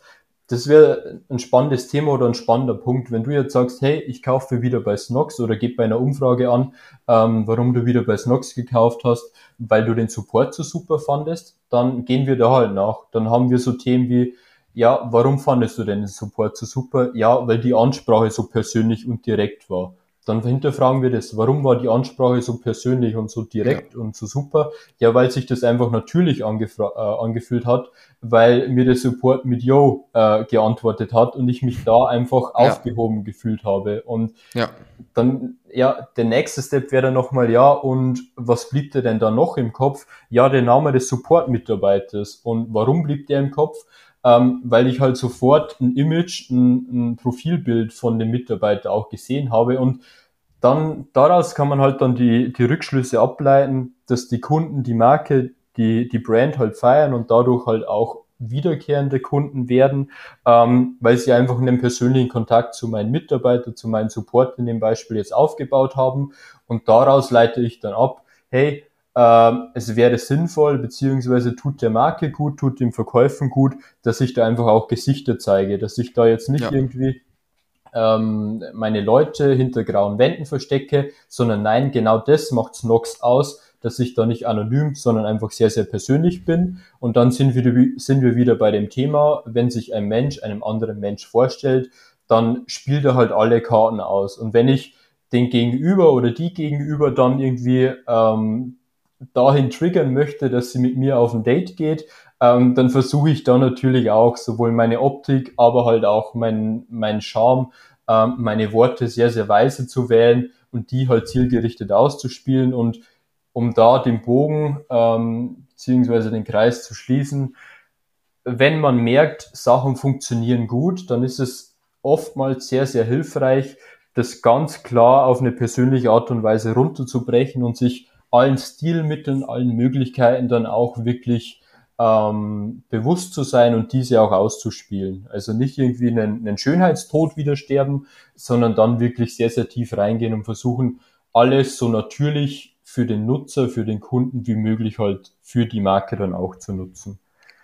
das wäre ein spannendes Thema oder ein spannender Punkt. Wenn du jetzt sagst, hey, ich kaufe wieder bei Snox oder gebe bei einer Umfrage an, ähm, warum du wieder bei Snox gekauft hast, weil du den Support so super fandest, dann gehen wir da halt nach. Dann haben wir so Themen wie, ja, warum fandest du denn den Support so super? Ja, weil die Ansprache so persönlich und direkt war. Dann hinterfragen wir das. Warum war die Ansprache so persönlich und so direkt ja. und so super? Ja, weil sich das einfach natürlich äh, angefühlt hat, weil mir der Support mit Yo äh, geantwortet hat und ich mich da einfach ja. aufgehoben gefühlt habe. Und ja. dann, ja, der nächste Step wäre dann nochmal, ja, und was blieb dir denn da noch im Kopf? Ja, der Name des Support-Mitarbeiters. Und warum blieb der im Kopf? Ähm, weil ich halt sofort ein Image, ein, ein Profilbild von dem Mitarbeiter auch gesehen habe und dann daraus kann man halt dann die, die Rückschlüsse ableiten, dass die Kunden die Marke, die, die Brand halt feiern und dadurch halt auch wiederkehrende Kunden werden, ähm, weil sie einfach einen persönlichen Kontakt zu meinen Mitarbeitern, zu meinen Support in dem Beispiel jetzt aufgebaut haben. Und daraus leite ich dann ab, hey, es wäre sinnvoll, beziehungsweise tut der Marke gut, tut dem Verkäufen gut, dass ich da einfach auch Gesichter zeige, dass ich da jetzt nicht ja. irgendwie ähm, meine Leute hinter grauen Wänden verstecke, sondern nein, genau das macht's Nox aus, dass ich da nicht anonym, sondern einfach sehr, sehr persönlich bin. Und dann sind wir, sind wir wieder bei dem Thema, wenn sich ein Mensch einem anderen Mensch vorstellt, dann spielt er halt alle Karten aus. Und wenn ich den Gegenüber oder die Gegenüber dann irgendwie ähm, dahin triggern möchte, dass sie mit mir auf ein Date geht, ähm, dann versuche ich da natürlich auch sowohl meine Optik, aber halt auch mein, mein Charme, ähm, meine Worte sehr, sehr weise zu wählen und die halt zielgerichtet auszuspielen und um da den Bogen ähm, beziehungsweise den Kreis zu schließen, wenn man merkt, Sachen funktionieren gut, dann ist es oftmals sehr, sehr hilfreich, das ganz klar auf eine persönliche Art und Weise runterzubrechen und sich allen Stilmitteln, allen Möglichkeiten dann auch wirklich ähm, bewusst zu sein und diese auch auszuspielen. Also nicht irgendwie einen, einen Schönheitstod wieder sterben, sondern dann wirklich sehr, sehr tief reingehen und versuchen, alles so natürlich für den Nutzer, für den Kunden wie möglich halt für die Marke dann auch zu nutzen.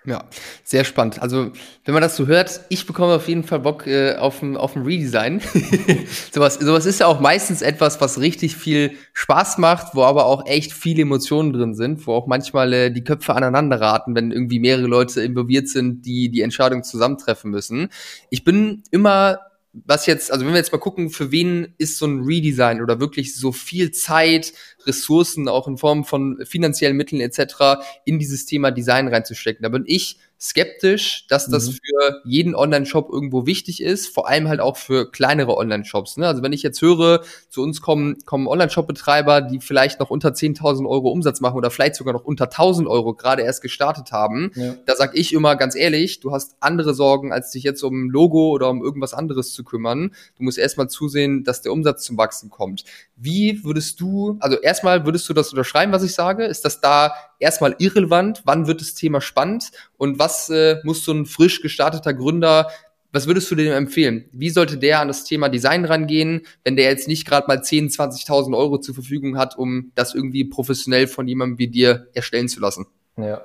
Ja, sehr spannend. Also, wenn man das so hört, ich bekomme auf jeden Fall Bock äh, auf, ein, auf ein Redesign. sowas, sowas ist ja auch meistens etwas, was richtig viel Spaß macht, wo aber auch echt viele Emotionen drin sind, wo auch manchmal äh, die Köpfe aneinander raten, wenn irgendwie mehrere Leute involviert sind, die die Entscheidung zusammentreffen müssen. Ich bin immer was jetzt, also wenn wir jetzt mal gucken, für wen ist so ein Redesign oder wirklich so viel Zeit, Ressourcen auch in Form von finanziellen Mitteln etc. in dieses Thema Design reinzustecken. Da bin ich skeptisch, dass das mhm. für jeden Online-Shop irgendwo wichtig ist, vor allem halt auch für kleinere Online-Shops. Ne? Also wenn ich jetzt höre, zu uns kommen, kommen Online-Shop-Betreiber, die vielleicht noch unter 10.000 Euro Umsatz machen oder vielleicht sogar noch unter 1.000 Euro gerade erst gestartet haben, ja. da sag ich immer ganz ehrlich, du hast andere Sorgen, als dich jetzt um ein Logo oder um irgendwas anderes zu kümmern. Du musst erstmal zusehen, dass der Umsatz zum Wachsen kommt. Wie würdest du, also erstmal würdest du das unterschreiben, was ich sage? Ist das da erstmal irrelevant? Wann wird das Thema spannend? Und was äh, muss so ein frisch gestarteter Gründer, was würdest du dem empfehlen? Wie sollte der an das Thema Design rangehen, wenn der jetzt nicht gerade mal 10.000, 20.000 Euro zur Verfügung hat, um das irgendwie professionell von jemandem wie dir erstellen zu lassen? Ja.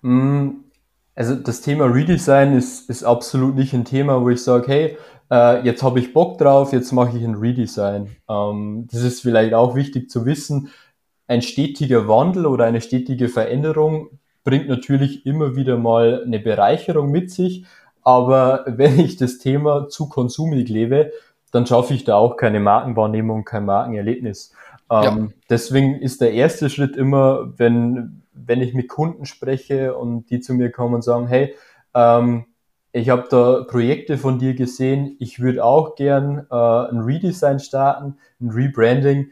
Mm, also das Thema Redesign ist, ist absolut nicht ein Thema, wo ich sage, hey, äh, jetzt habe ich Bock drauf, jetzt mache ich ein Redesign. Ähm, das ist vielleicht auch wichtig zu wissen. Ein stetiger Wandel oder eine stetige Veränderung bringt natürlich immer wieder mal eine Bereicherung mit sich. Aber wenn ich das Thema zu konsumig lebe, dann schaffe ich da auch keine Markenwahrnehmung, kein Markenerlebnis. Ähm, ja. Deswegen ist der erste Schritt immer, wenn, wenn ich mit Kunden spreche und die zu mir kommen und sagen, hey, ähm, ich habe da Projekte von dir gesehen. Ich würde auch gern äh, ein Redesign starten, ein Rebranding.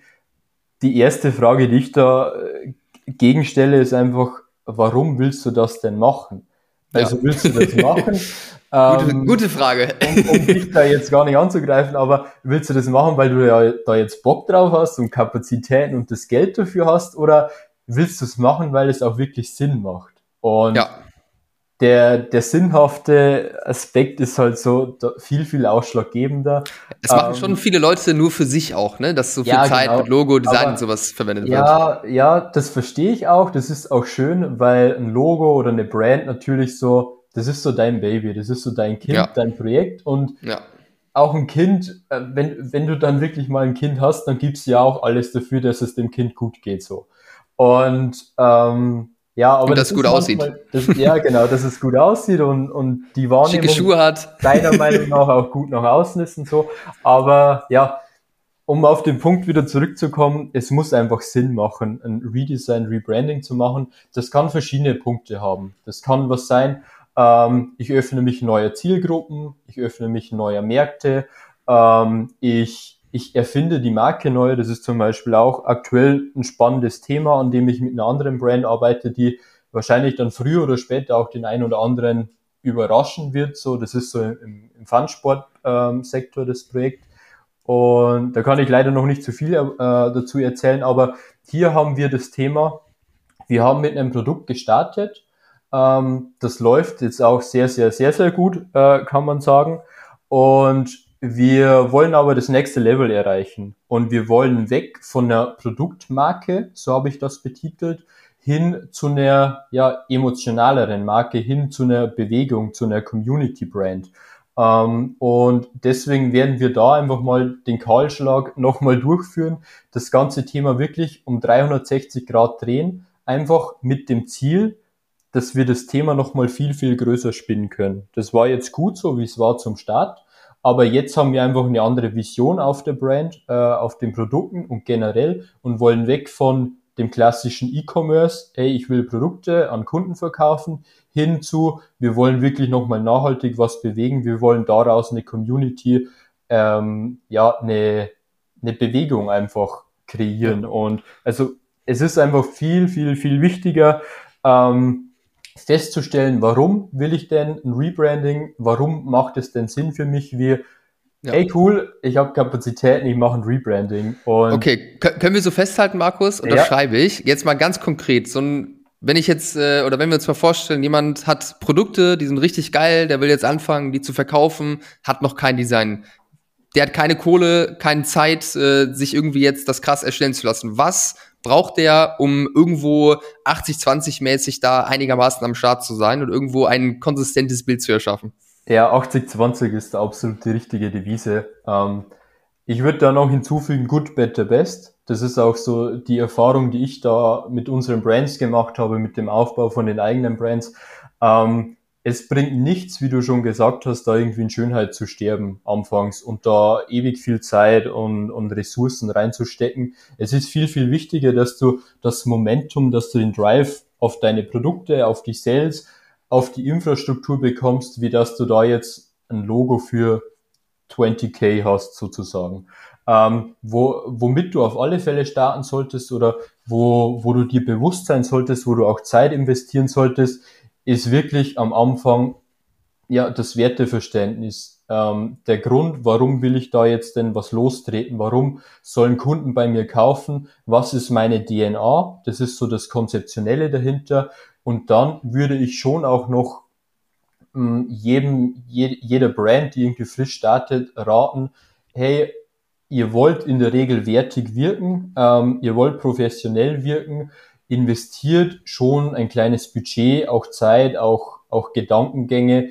Die erste Frage, die ich da äh, gegenstelle, ist einfach, warum willst du das denn machen? Also ja. willst du das machen? gute, ähm, gute, Frage. um, um dich da jetzt gar nicht anzugreifen, aber willst du das machen, weil du ja da jetzt Bock drauf hast und Kapazitäten und das Geld dafür hast oder willst du es machen, weil es auch wirklich Sinn macht? Und ja der, der sinnhafte Aspekt ist halt so viel, viel ausschlaggebender. Es machen ähm, schon viele Leute nur für sich auch, ne? Dass so viel ja, Zeit genau. mit Logo, Design Aber, und sowas verwendet ja, wird. Ja, ja, das verstehe ich auch. Das ist auch schön, weil ein Logo oder eine Brand natürlich so, das ist so dein Baby, das ist so dein Kind, ja. dein Projekt und ja. auch ein Kind, äh, wenn, wenn du dann wirklich mal ein Kind hast, dann gibst du ja auch alles dafür, dass es dem Kind gut geht so. Und ähm, ja, aber und das, das gut aussieht. Das, ja, genau, dass es gut aussieht und, und die Wahrnehmung Schicke Schuhe hat. deiner Meinung nach auch gut nach außen ist und so. Aber ja, um auf den Punkt wieder zurückzukommen, es muss einfach Sinn machen, ein Redesign, Rebranding zu machen. Das kann verschiedene Punkte haben. Das kann was sein, ähm, ich öffne mich neuer Zielgruppen, ich öffne mich neuer Märkte, ähm, ich, ich erfinde die Marke neu. Das ist zum Beispiel auch aktuell ein spannendes Thema, an dem ich mit einer anderen Brand arbeite, die wahrscheinlich dann früher oder später auch den einen oder anderen überraschen wird. So, das ist so im, im Funsport-Sektor ähm, das Projekt. Und da kann ich leider noch nicht zu viel äh, dazu erzählen, aber hier haben wir das Thema, wir haben mit einem Produkt gestartet. Ähm, das läuft jetzt auch sehr, sehr, sehr, sehr gut, äh, kann man sagen. Und wir wollen aber das nächste Level erreichen. Und wir wollen weg von einer Produktmarke, so habe ich das betitelt, hin zu einer ja, emotionaleren Marke, hin zu einer Bewegung, zu einer Community Brand. Ähm, und deswegen werden wir da einfach mal den Kahlschlag nochmal durchführen, das ganze Thema wirklich um 360 Grad drehen, einfach mit dem Ziel, dass wir das Thema nochmal viel, viel größer spinnen können. Das war jetzt gut so, wie es war zum Start. Aber jetzt haben wir einfach eine andere Vision auf der Brand, äh, auf den Produkten und generell und wollen weg von dem klassischen E-Commerce, hey, ich will Produkte an Kunden verkaufen, hinzu, wir wollen wirklich nochmal nachhaltig was bewegen, wir wollen daraus eine Community, ähm, ja, eine, eine Bewegung einfach kreieren. Und also es ist einfach viel, viel, viel wichtiger, ähm, festzustellen, warum will ich denn ein Rebranding, warum macht es denn Sinn für mich, wie ja. Ey, cool, ich habe Kapazitäten, ich mache ein Rebranding. Und okay, können wir so festhalten, Markus? Oder ja. schreibe ich? Jetzt mal ganz konkret, so ein, wenn ich jetzt, äh, oder wenn wir uns mal vorstellen, jemand hat Produkte, die sind richtig geil, der will jetzt anfangen, die zu verkaufen, hat noch kein Design. Der hat keine Kohle, keine Zeit, äh, sich irgendwie jetzt das krass erstellen zu lassen. Was braucht der, um irgendwo 80-20 mäßig da einigermaßen am Start zu sein und irgendwo ein konsistentes Bild zu erschaffen? Ja, 80-20 ist absolut die richtige Devise. Ähm, ich würde da noch hinzufügen, good, better, best. Das ist auch so die Erfahrung, die ich da mit unseren Brands gemacht habe, mit dem Aufbau von den eigenen Brands. Ähm, es bringt nichts, wie du schon gesagt hast, da irgendwie in Schönheit zu sterben anfangs und da ewig viel Zeit und, und Ressourcen reinzustecken. Es ist viel, viel wichtiger, dass du das Momentum, dass du den Drive auf deine Produkte, auf die Sales, auf die Infrastruktur bekommst, wie dass du da jetzt ein Logo für 20k hast sozusagen. Ähm, wo, womit du auf alle Fälle starten solltest oder wo, wo du dir bewusst sein solltest, wo du auch Zeit investieren solltest, ist wirklich am Anfang ja das Werteverständnis. Ähm, der Grund, warum will ich da jetzt denn was lostreten? Warum sollen Kunden bei mir kaufen? Was ist meine DNA? Das ist so das Konzeptionelle dahinter. Und dann würde ich schon auch noch mh, hm, jedem, je, jeder Brand, die irgendwie frisch startet, raten, hey, ihr wollt in der Regel wertig wirken, ähm, ihr wollt professionell wirken, investiert schon ein kleines Budget, auch Zeit, auch, auch Gedankengänge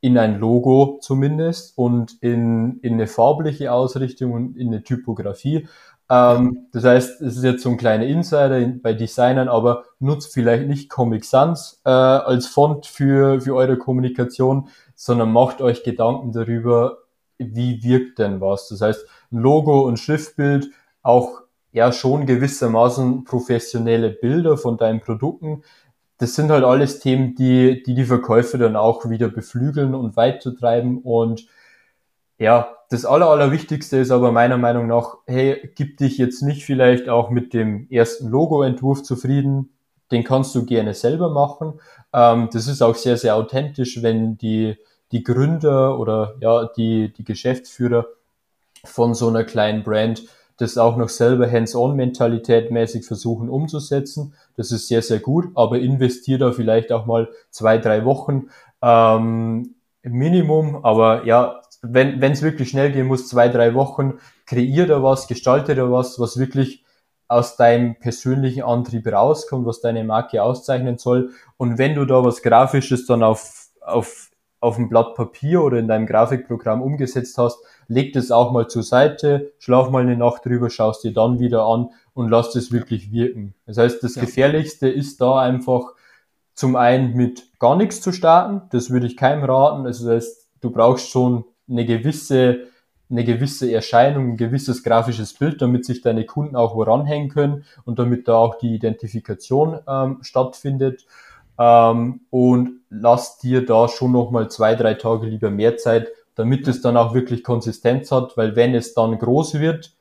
in ein Logo zumindest und in, in eine farbliche Ausrichtung und in eine Typografie. Ähm, das heißt, es ist jetzt so ein kleiner Insider bei Designern, aber nutzt vielleicht nicht Comic Sans äh, als Font für, für eure Kommunikation, sondern macht euch Gedanken darüber, wie wirkt denn was. Das heißt, ein Logo und Schriftbild, auch ja schon gewissermaßen professionelle Bilder von deinen Produkten. Das sind halt alles Themen, die die, die Verkäufe dann auch wieder beflügeln und weitertreiben und ja, das Aller, Allerwichtigste ist aber meiner Meinung nach, hey, gib dich jetzt nicht vielleicht auch mit dem ersten Logoentwurf zufrieden. Den kannst du gerne selber machen. Ähm, das ist auch sehr, sehr authentisch, wenn die, die Gründer oder ja, die, die Geschäftsführer von so einer kleinen Brand das auch noch selber hands-on-Mentalität mäßig versuchen umzusetzen. Das ist sehr, sehr gut, aber investiert da vielleicht auch mal zwei, drei Wochen ähm, Minimum. Aber ja, wenn es wirklich schnell gehen muss, zwei, drei Wochen, kreier da was, gestalte da was, was wirklich aus deinem persönlichen Antrieb rauskommt, was deine Marke auszeichnen soll. Und wenn du da was Grafisches dann auf, auf, auf dem Blatt Papier oder in deinem Grafikprogramm umgesetzt hast, leg das auch mal zur Seite, schlaf mal eine Nacht drüber, schaust dir dann wieder an und lass das wirklich wirken. Das heißt, das ja. Gefährlichste ist da einfach zum einen mit gar nichts zu starten. Das würde ich keinem raten. Also das heißt, du brauchst schon eine gewisse eine gewisse Erscheinung, ein gewisses grafisches Bild, damit sich deine Kunden auch wo ranhängen können und damit da auch die Identifikation ähm, stattfindet. Ähm, und lass dir da schon nochmal zwei, drei Tage lieber mehr Zeit, damit es dann auch wirklich Konsistenz hat, weil wenn es dann groß wird,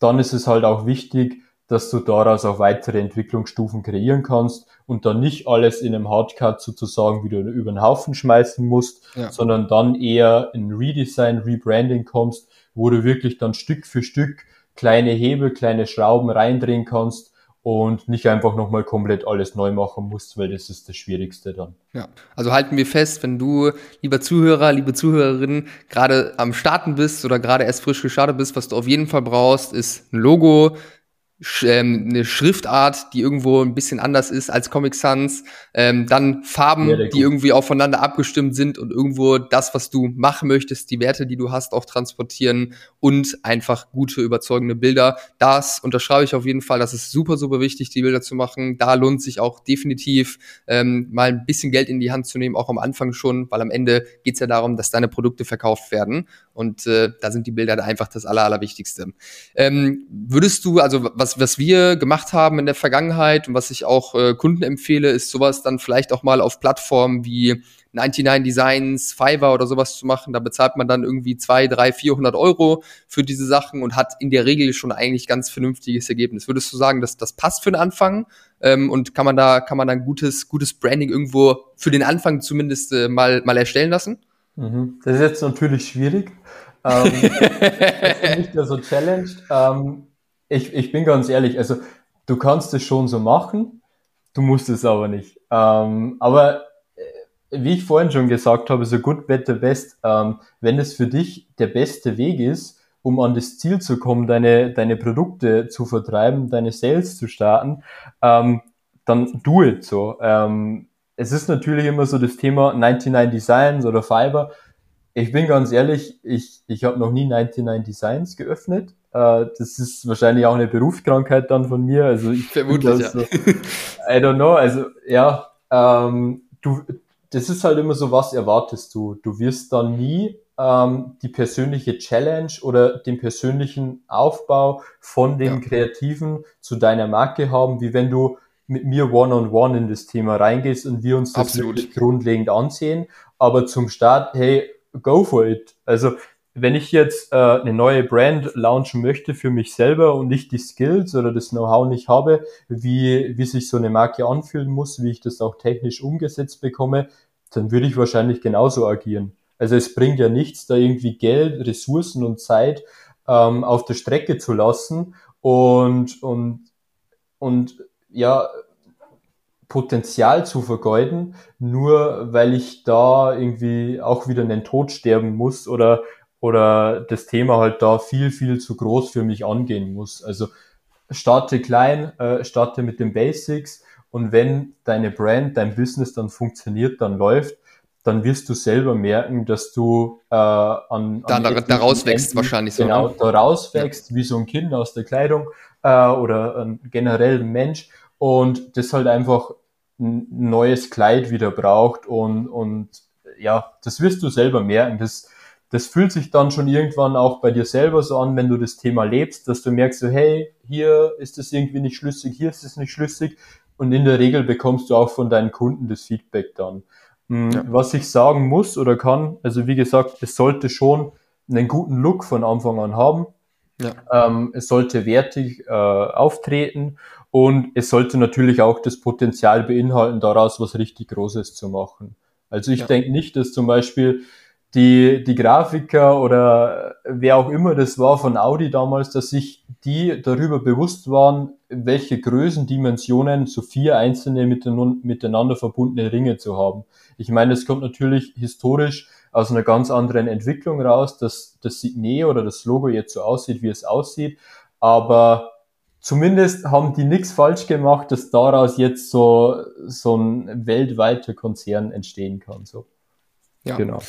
dann ist es halt auch wichtig, dass du daraus auch weitere Entwicklungsstufen kreieren kannst und dann nicht alles in einem Hardcut sozusagen wieder über den Haufen schmeißen musst, ja. sondern dann eher in Redesign, Rebranding kommst, wo du wirklich dann Stück für Stück kleine Hebel, kleine Schrauben reindrehen kannst und nicht einfach nochmal komplett alles neu machen musst, weil das ist das Schwierigste dann. Ja, also halten wir fest, wenn du, lieber Zuhörer, liebe Zuhörerin, gerade am Starten bist oder gerade erst frisch gestartet bist, was du auf jeden Fall brauchst, ist ein Logo, ähm, eine Schriftart, die irgendwo ein bisschen anders ist als Comic Sans, ähm, dann Farben, ja, die irgendwie aufeinander abgestimmt sind und irgendwo das, was du machen möchtest, die Werte, die du hast, auch transportieren und einfach gute, überzeugende Bilder. Das unterschreibe ich auf jeden Fall. Das ist super, super wichtig, die Bilder zu machen. Da lohnt sich auch definitiv ähm, mal ein bisschen Geld in die Hand zu nehmen, auch am Anfang schon, weil am Ende geht's ja darum, dass deine Produkte verkauft werden. Und äh, da sind die Bilder einfach das Aller, Allerwichtigste. Ähm, würdest du, also was, was wir gemacht haben in der Vergangenheit und was ich auch äh, Kunden empfehle, ist sowas dann vielleicht auch mal auf Plattformen wie 99 Designs, Fiverr oder sowas zu machen. Da bezahlt man dann irgendwie zwei, drei, 400 Euro für diese Sachen und hat in der Regel schon eigentlich ganz vernünftiges Ergebnis. Würdest du sagen, dass das passt für den Anfang? Ähm, und kann man da, kann man dann gutes, gutes Branding irgendwo für den Anfang zumindest äh, mal, mal erstellen lassen? Mhm. Das ist jetzt natürlich schwierig. Ähm, das ist nicht so challenged. Ähm, ich, ich bin ganz ehrlich, also du kannst es schon so machen, du musst es aber nicht. Ähm, aber wie ich vorhin schon gesagt habe, so good, better, best, ähm, wenn es für dich der beste Weg ist, um an das Ziel zu kommen, deine, deine Produkte zu vertreiben, deine Sales zu starten, ähm, dann do it so. Ähm, es ist natürlich immer so das Thema 99 Designs oder Fiverr. Ich bin ganz ehrlich, ich, ich habe noch nie 99 Designs geöffnet. Äh, das ist wahrscheinlich auch eine Berufskrankheit dann von mir. Also ich Vermutlich, ja. So, I don't know. Also ja, ähm, du, das ist halt immer so, was erwartest du? Du wirst dann nie ähm, die persönliche Challenge oder den persönlichen Aufbau von dem ja. Kreativen zu deiner Marke haben, wie wenn du mit mir one-on-one -on -one in das Thema reingehst und wir uns das Absolut. wirklich grundlegend ansehen. Aber zum Start, hey, go for it. Also wenn ich jetzt äh, eine neue Brand launchen möchte für mich selber und nicht die Skills oder das Know-how nicht habe, wie, wie sich so eine Marke anfühlen muss, wie ich das auch technisch umgesetzt bekomme, dann würde ich wahrscheinlich genauso agieren. Also es bringt ja nichts, da irgendwie Geld, Ressourcen und Zeit ähm, auf der Strecke zu lassen und, und, und ja, Potenzial zu vergeuden, nur weil ich da irgendwie auch wieder einen Tod sterben muss oder, oder das Thema halt da viel, viel zu groß für mich angehen muss. Also starte klein, äh, starte mit den Basics und wenn deine Brand, dein Business dann funktioniert, dann läuft, dann wirst du selber merken, dass du äh, an, an da, daraus wächst wahrscheinlich so. Genau, ne? daraus wächst, ja. wie so ein Kind aus der Kleidung äh, oder ein generell ein Mensch und das halt einfach ein neues Kleid wieder braucht und, und ja, das wirst du selber merken. Das, das fühlt sich dann schon irgendwann auch bei dir selber so an, wenn du das Thema lebst, dass du merkst so, hey, hier ist das irgendwie nicht schlüssig, hier ist es nicht schlüssig und in der Regel bekommst du auch von deinen Kunden das Feedback dann. Hm, ja. Was ich sagen muss oder kann, also wie gesagt, es sollte schon einen guten Look von Anfang an haben. Ja. Ähm, es sollte wertig äh, auftreten und es sollte natürlich auch das Potenzial beinhalten, daraus was richtig Großes zu machen. Also ich ja. denke nicht, dass zum Beispiel die, die Grafiker oder wer auch immer das war von Audi damals, dass sich die darüber bewusst waren, welche Größendimensionen so vier einzelne miteinander verbundene Ringe zu haben. Ich meine, es kommt natürlich historisch aus einer ganz anderen Entwicklung raus, dass das Signet oder das Logo jetzt so aussieht, wie es aussieht. Aber zumindest haben die nichts falsch gemacht, dass daraus jetzt so, so ein weltweiter Konzern entstehen kann. So. Ja. Genau.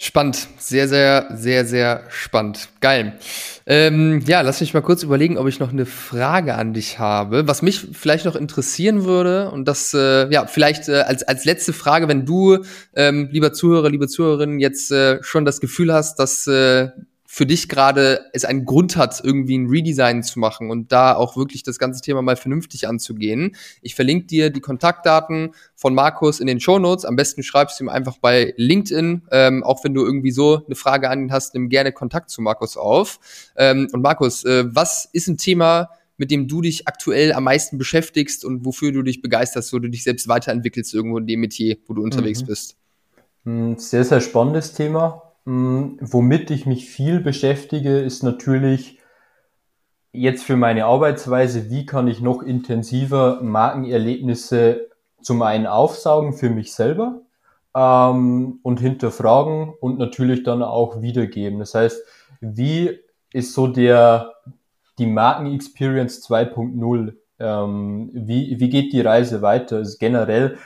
Spannend, sehr, sehr, sehr, sehr spannend. Geil. Ähm, ja, lass mich mal kurz überlegen, ob ich noch eine Frage an dich habe. Was mich vielleicht noch interessieren würde, und das, äh, ja, vielleicht äh, als, als letzte Frage, wenn du, ähm, lieber Zuhörer, liebe Zuhörerin, jetzt äh, schon das Gefühl hast, dass äh, für dich gerade es einen Grund hat, irgendwie ein Redesign zu machen und da auch wirklich das ganze Thema mal vernünftig anzugehen. Ich verlinke dir die Kontaktdaten von Markus in den Show Notes. Am besten schreibst du ihm einfach bei LinkedIn, ähm, auch wenn du irgendwie so eine Frage an ihn hast, nimm gerne Kontakt zu Markus auf. Ähm, und Markus, äh, was ist ein Thema, mit dem du dich aktuell am meisten beschäftigst und wofür du dich begeisterst, wo du dich selbst weiterentwickelst irgendwo in dem Metier, wo du unterwegs mhm. bist? Sehr, sehr spannendes Thema womit ich mich viel beschäftige, ist natürlich jetzt für meine Arbeitsweise, wie kann ich noch intensiver Markenerlebnisse zum einen aufsaugen für mich selber ähm, und hinterfragen und natürlich dann auch wiedergeben. Das heißt, wie ist so der die Markenexperience 2.0? Ähm, wie, wie geht die Reise weiter? Also generell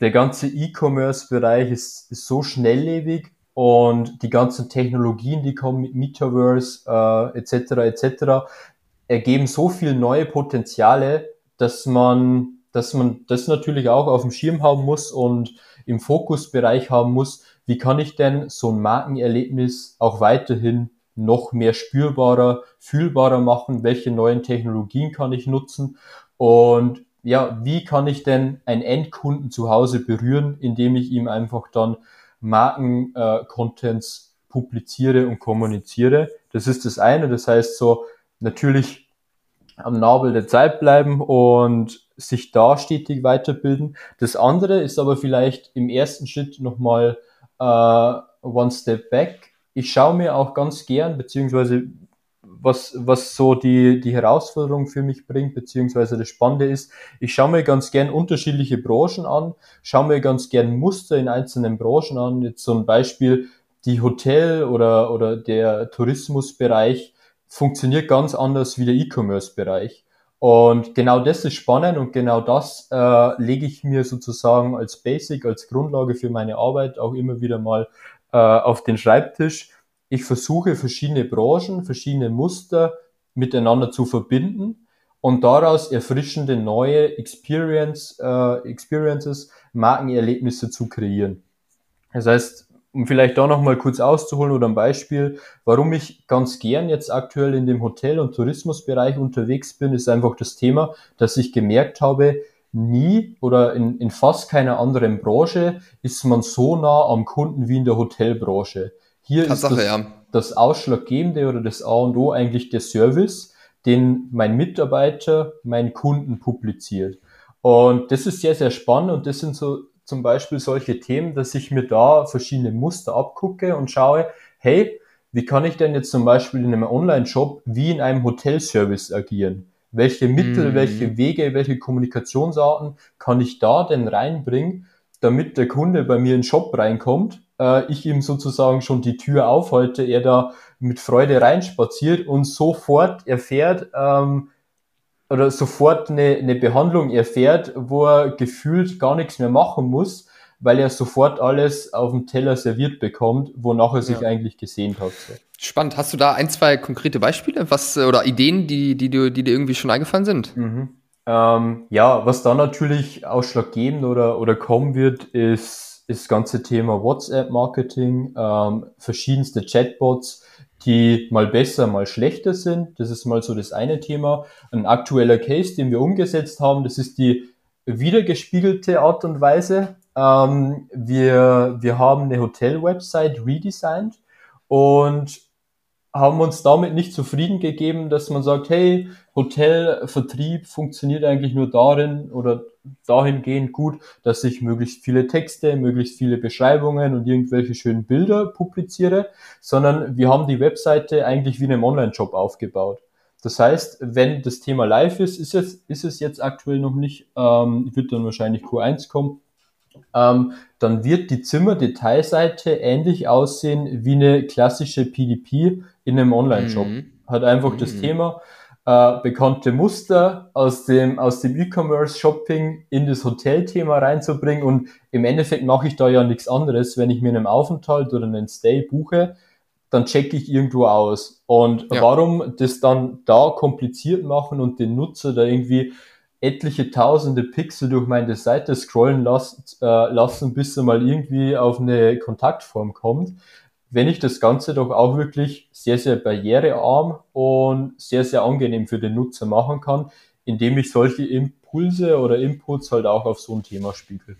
der ganze E-Commerce-Bereich ist, ist so schnelllebig und die ganzen Technologien, die kommen mit Metaverse äh, etc. etc. ergeben so viel neue Potenziale, dass man, dass man das natürlich auch auf dem Schirm haben muss und im Fokusbereich haben muss. Wie kann ich denn so ein Markenerlebnis auch weiterhin noch mehr spürbarer, fühlbarer machen? Welche neuen Technologien kann ich nutzen? Und ja, wie kann ich denn einen Endkunden zu Hause berühren, indem ich ihm einfach dann Marken-Contents publiziere und kommuniziere. Das ist das eine. Das heißt so, natürlich am Nabel der Zeit bleiben und sich da stetig weiterbilden. Das andere ist aber vielleicht im ersten Schritt nochmal äh, One Step Back. Ich schaue mir auch ganz gern, beziehungsweise was, was so die, die Herausforderung für mich bringt, beziehungsweise das Spannende ist, ich schaue mir ganz gern unterschiedliche Branchen an, schaue mir ganz gern Muster in einzelnen Branchen an. Jetzt so ein Beispiel, die Hotel- oder, oder der Tourismusbereich funktioniert ganz anders wie der E-Commerce-Bereich. Und genau das ist spannend und genau das äh, lege ich mir sozusagen als Basic, als Grundlage für meine Arbeit auch immer wieder mal äh, auf den Schreibtisch ich versuche verschiedene Branchen, verschiedene Muster miteinander zu verbinden und daraus erfrischende neue Experience, äh, Experiences, Markenerlebnisse zu kreieren. Das heißt, um vielleicht da nochmal kurz auszuholen oder ein Beispiel, warum ich ganz gern jetzt aktuell in dem Hotel- und Tourismusbereich unterwegs bin, ist einfach das Thema, dass ich gemerkt habe, nie oder in, in fast keiner anderen Branche ist man so nah am Kunden wie in der Hotelbranche. Hier Tatsache, ist das, ja. das Ausschlaggebende oder das A und O eigentlich der Service, den mein Mitarbeiter, mein Kunden publiziert. Und das ist sehr, sehr spannend und das sind so zum Beispiel solche Themen, dass ich mir da verschiedene Muster abgucke und schaue, hey, wie kann ich denn jetzt zum Beispiel in einem Online-Shop wie in einem Hotelservice agieren? Welche Mittel, mm. welche Wege, welche Kommunikationsarten kann ich da denn reinbringen, damit der Kunde bei mir in den Shop reinkommt äh, ich ihm sozusagen schon die Tür aufhalte, er da mit Freude reinspaziert und sofort erfährt, ähm, oder sofort eine, eine Behandlung erfährt, wo er gefühlt gar nichts mehr machen muss, weil er sofort alles auf dem Teller serviert bekommt, wonach er sich ja. eigentlich gesehnt hat. So. Spannend. Hast du da ein, zwei konkrete Beispiele, was oder Ideen, die, die, die, die dir irgendwie schon eingefallen sind? Mhm. Ähm, ja, was da natürlich ausschlaggebend oder, oder kommen wird, ist ist das ganze Thema WhatsApp-Marketing, ähm, verschiedenste Chatbots, die mal besser, mal schlechter sind. Das ist mal so das eine Thema. Ein aktueller Case, den wir umgesetzt haben, das ist die wiedergespiegelte Art und Weise. Ähm, wir, wir haben eine Hotel-Website redesigned und haben uns damit nicht zufrieden gegeben, dass man sagt, hey, Hotelvertrieb funktioniert eigentlich nur darin oder dahingehend gut, dass ich möglichst viele Texte, möglichst viele Beschreibungen und irgendwelche schönen Bilder publiziere, sondern wir haben die Webseite eigentlich wie in einem Online-Shop aufgebaut. Das heißt, wenn das Thema live ist, ist es, ist es jetzt aktuell noch nicht, ähm, wird dann wahrscheinlich Q1 kommen, ähm, dann wird die Zimmerdetailseite ähnlich aussehen wie eine klassische PDP in einem Online-Shop. Mhm. Hat einfach mhm. das Thema, äh, bekannte Muster aus dem, aus dem E-Commerce-Shopping in das Hotelthema reinzubringen. Und im Endeffekt mache ich da ja nichts anderes. Wenn ich mir einen Aufenthalt oder einen Stay buche, dann checke ich irgendwo aus. Und ja. warum das dann da kompliziert machen und den Nutzer da irgendwie etliche tausende Pixel durch meine Seite scrollen lassen, äh, lassen bis er mal irgendwie auf eine Kontaktform kommt, wenn ich das Ganze doch auch wirklich sehr, sehr barrierearm und sehr, sehr angenehm für den Nutzer machen kann, indem ich solche Impulse oder Inputs halt auch auf so ein Thema spiegel.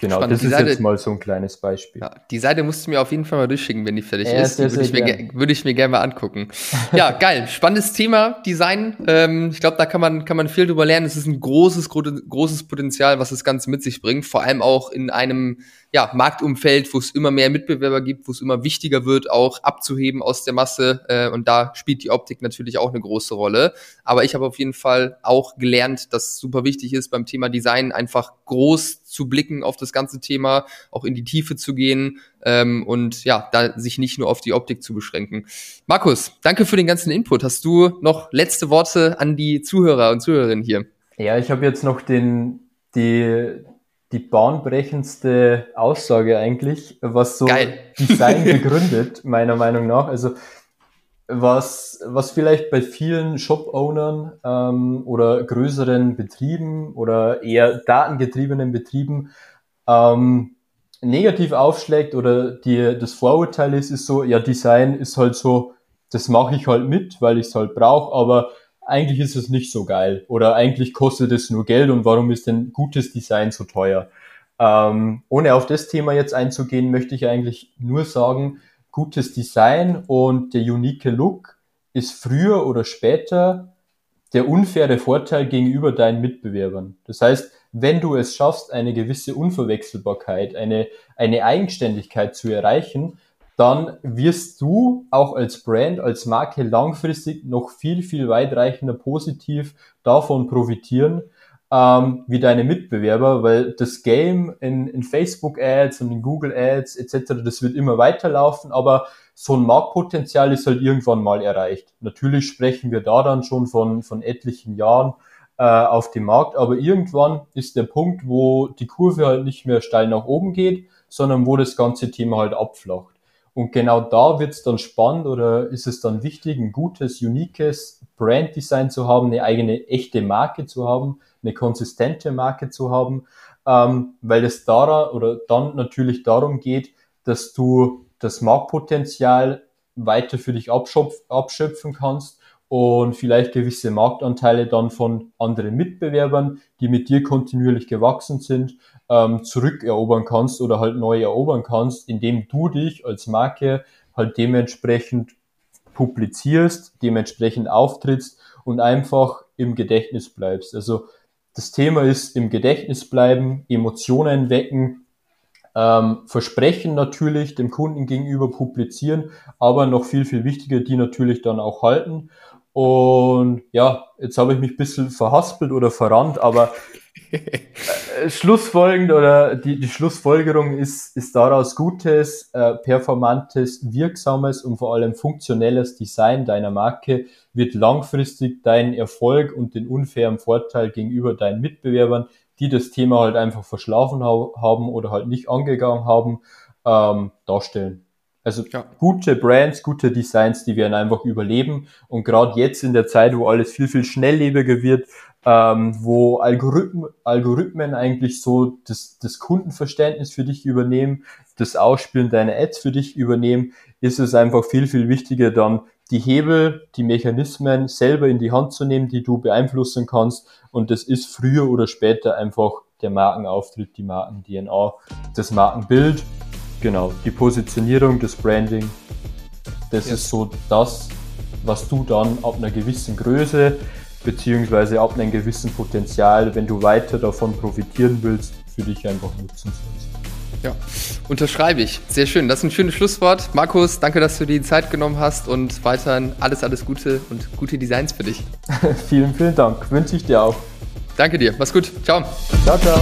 Genau, Spannend. das die ist Seite, jetzt mal so ein kleines Beispiel. Ja, die Seite musst du mir auf jeden Fall mal durchschicken, wenn die fertig ja, ist. Die würde ich, mir, würde ich mir gerne mal angucken. ja, geil. Spannendes Thema, Design. Ähm, ich glaube, da kann man, kann man viel drüber lernen. Es ist ein großes, großes Potenzial, was das Ganze mit sich bringt. Vor allem auch in einem ja, Marktumfeld, wo es immer mehr Mitbewerber gibt, wo es immer wichtiger wird, auch abzuheben aus der Masse. Äh, und da spielt die Optik natürlich auch eine große Rolle. Aber ich habe auf jeden Fall auch gelernt, dass es super wichtig ist, beim Thema Design einfach groß zu blicken auf das ganze Thema, auch in die Tiefe zu gehen ähm, und ja, da sich nicht nur auf die Optik zu beschränken. Markus, danke für den ganzen Input. Hast du noch letzte Worte an die Zuhörer und Zuhörerinnen hier? Ja, ich habe jetzt noch den, die, die bahnbrechendste Aussage eigentlich, was so Geil. Design begründet, meiner Meinung nach. Also was, was vielleicht bei vielen Shop-Ownern ähm, oder größeren Betrieben oder eher datengetriebenen Betrieben ähm, negativ aufschlägt oder die, das Vorurteil ist, ist so, ja, Design ist halt so, das mache ich halt mit, weil ich es halt brauche, aber eigentlich ist es nicht so geil oder eigentlich kostet es nur Geld und warum ist denn gutes Design so teuer? Ähm, ohne auf das Thema jetzt einzugehen, möchte ich eigentlich nur sagen, gutes Design und der unique Look ist früher oder später der unfaire Vorteil gegenüber deinen Mitbewerbern. Das heißt, wenn du es schaffst, eine gewisse Unverwechselbarkeit, eine, eine Eigenständigkeit zu erreichen, dann wirst du auch als Brand, als Marke langfristig noch viel, viel weitreichender positiv davon profitieren, ähm, wie deine Mitbewerber, weil das Game in, in Facebook-Ads und in Google-Ads etc., das wird immer weiterlaufen, aber so ein Marktpotenzial ist halt irgendwann mal erreicht. Natürlich sprechen wir da dann schon von, von etlichen Jahren äh, auf dem Markt, aber irgendwann ist der Punkt, wo die Kurve halt nicht mehr steil nach oben geht, sondern wo das ganze Thema halt abflacht. Und genau da wird es dann spannend oder ist es dann wichtig, ein gutes, uniques Brand-Design zu haben, eine eigene echte Marke zu haben, eine konsistente Marke zu haben, ähm, weil es daran oder dann natürlich darum geht, dass du das Marktpotenzial weiter für dich abschöpfen kannst und vielleicht gewisse Marktanteile dann von anderen Mitbewerbern, die mit dir kontinuierlich gewachsen sind, ähm, zurückerobern kannst oder halt neu erobern kannst, indem du dich als Marke halt dementsprechend publizierst, dementsprechend auftrittst und einfach im Gedächtnis bleibst. Also das Thema ist im Gedächtnis bleiben, Emotionen wecken, ähm, Versprechen natürlich dem Kunden gegenüber publizieren, aber noch viel, viel wichtiger, die natürlich dann auch halten. Und ja, jetzt habe ich mich ein bisschen verhaspelt oder verrannt, aber äh, schlussfolgend oder die, die Schlussfolgerung ist, ist daraus gutes, äh, performantes, wirksames und vor allem funktionelles Design deiner Marke wird langfristig deinen Erfolg und den unfairen Vorteil gegenüber deinen Mitbewerbern, die das Thema halt einfach verschlafen ha haben oder halt nicht angegangen haben, ähm, darstellen. Also ja. gute Brands, gute Designs, die werden einfach überleben. Und gerade jetzt in der Zeit, wo alles viel, viel schnelllebiger wird, ähm, wo Algorithmen, Algorithmen eigentlich so das, das Kundenverständnis für dich übernehmen, das Ausspielen deiner Ads für dich übernehmen, ist es einfach viel, viel wichtiger dann die Hebel, die Mechanismen selber in die Hand zu nehmen, die du beeinflussen kannst. Und das ist früher oder später einfach der Markenauftritt, die Marken-DNA, das Markenbild, genau, die Positionierung, das Branding. Das yes. ist so das, was du dann ab einer gewissen Größe beziehungsweise ab einem gewissen Potenzial, wenn du weiter davon profitieren willst, für dich einfach nutzen sollst. Ja, unterschreibe ich. Sehr schön. Das ist ein schönes Schlusswort. Markus, danke, dass du dir die Zeit genommen hast und weiterhin alles, alles Gute und gute Designs für dich. vielen, vielen Dank. Wünsche ich dir auch. Danke dir. Mach's gut. Ciao. Ciao, ciao.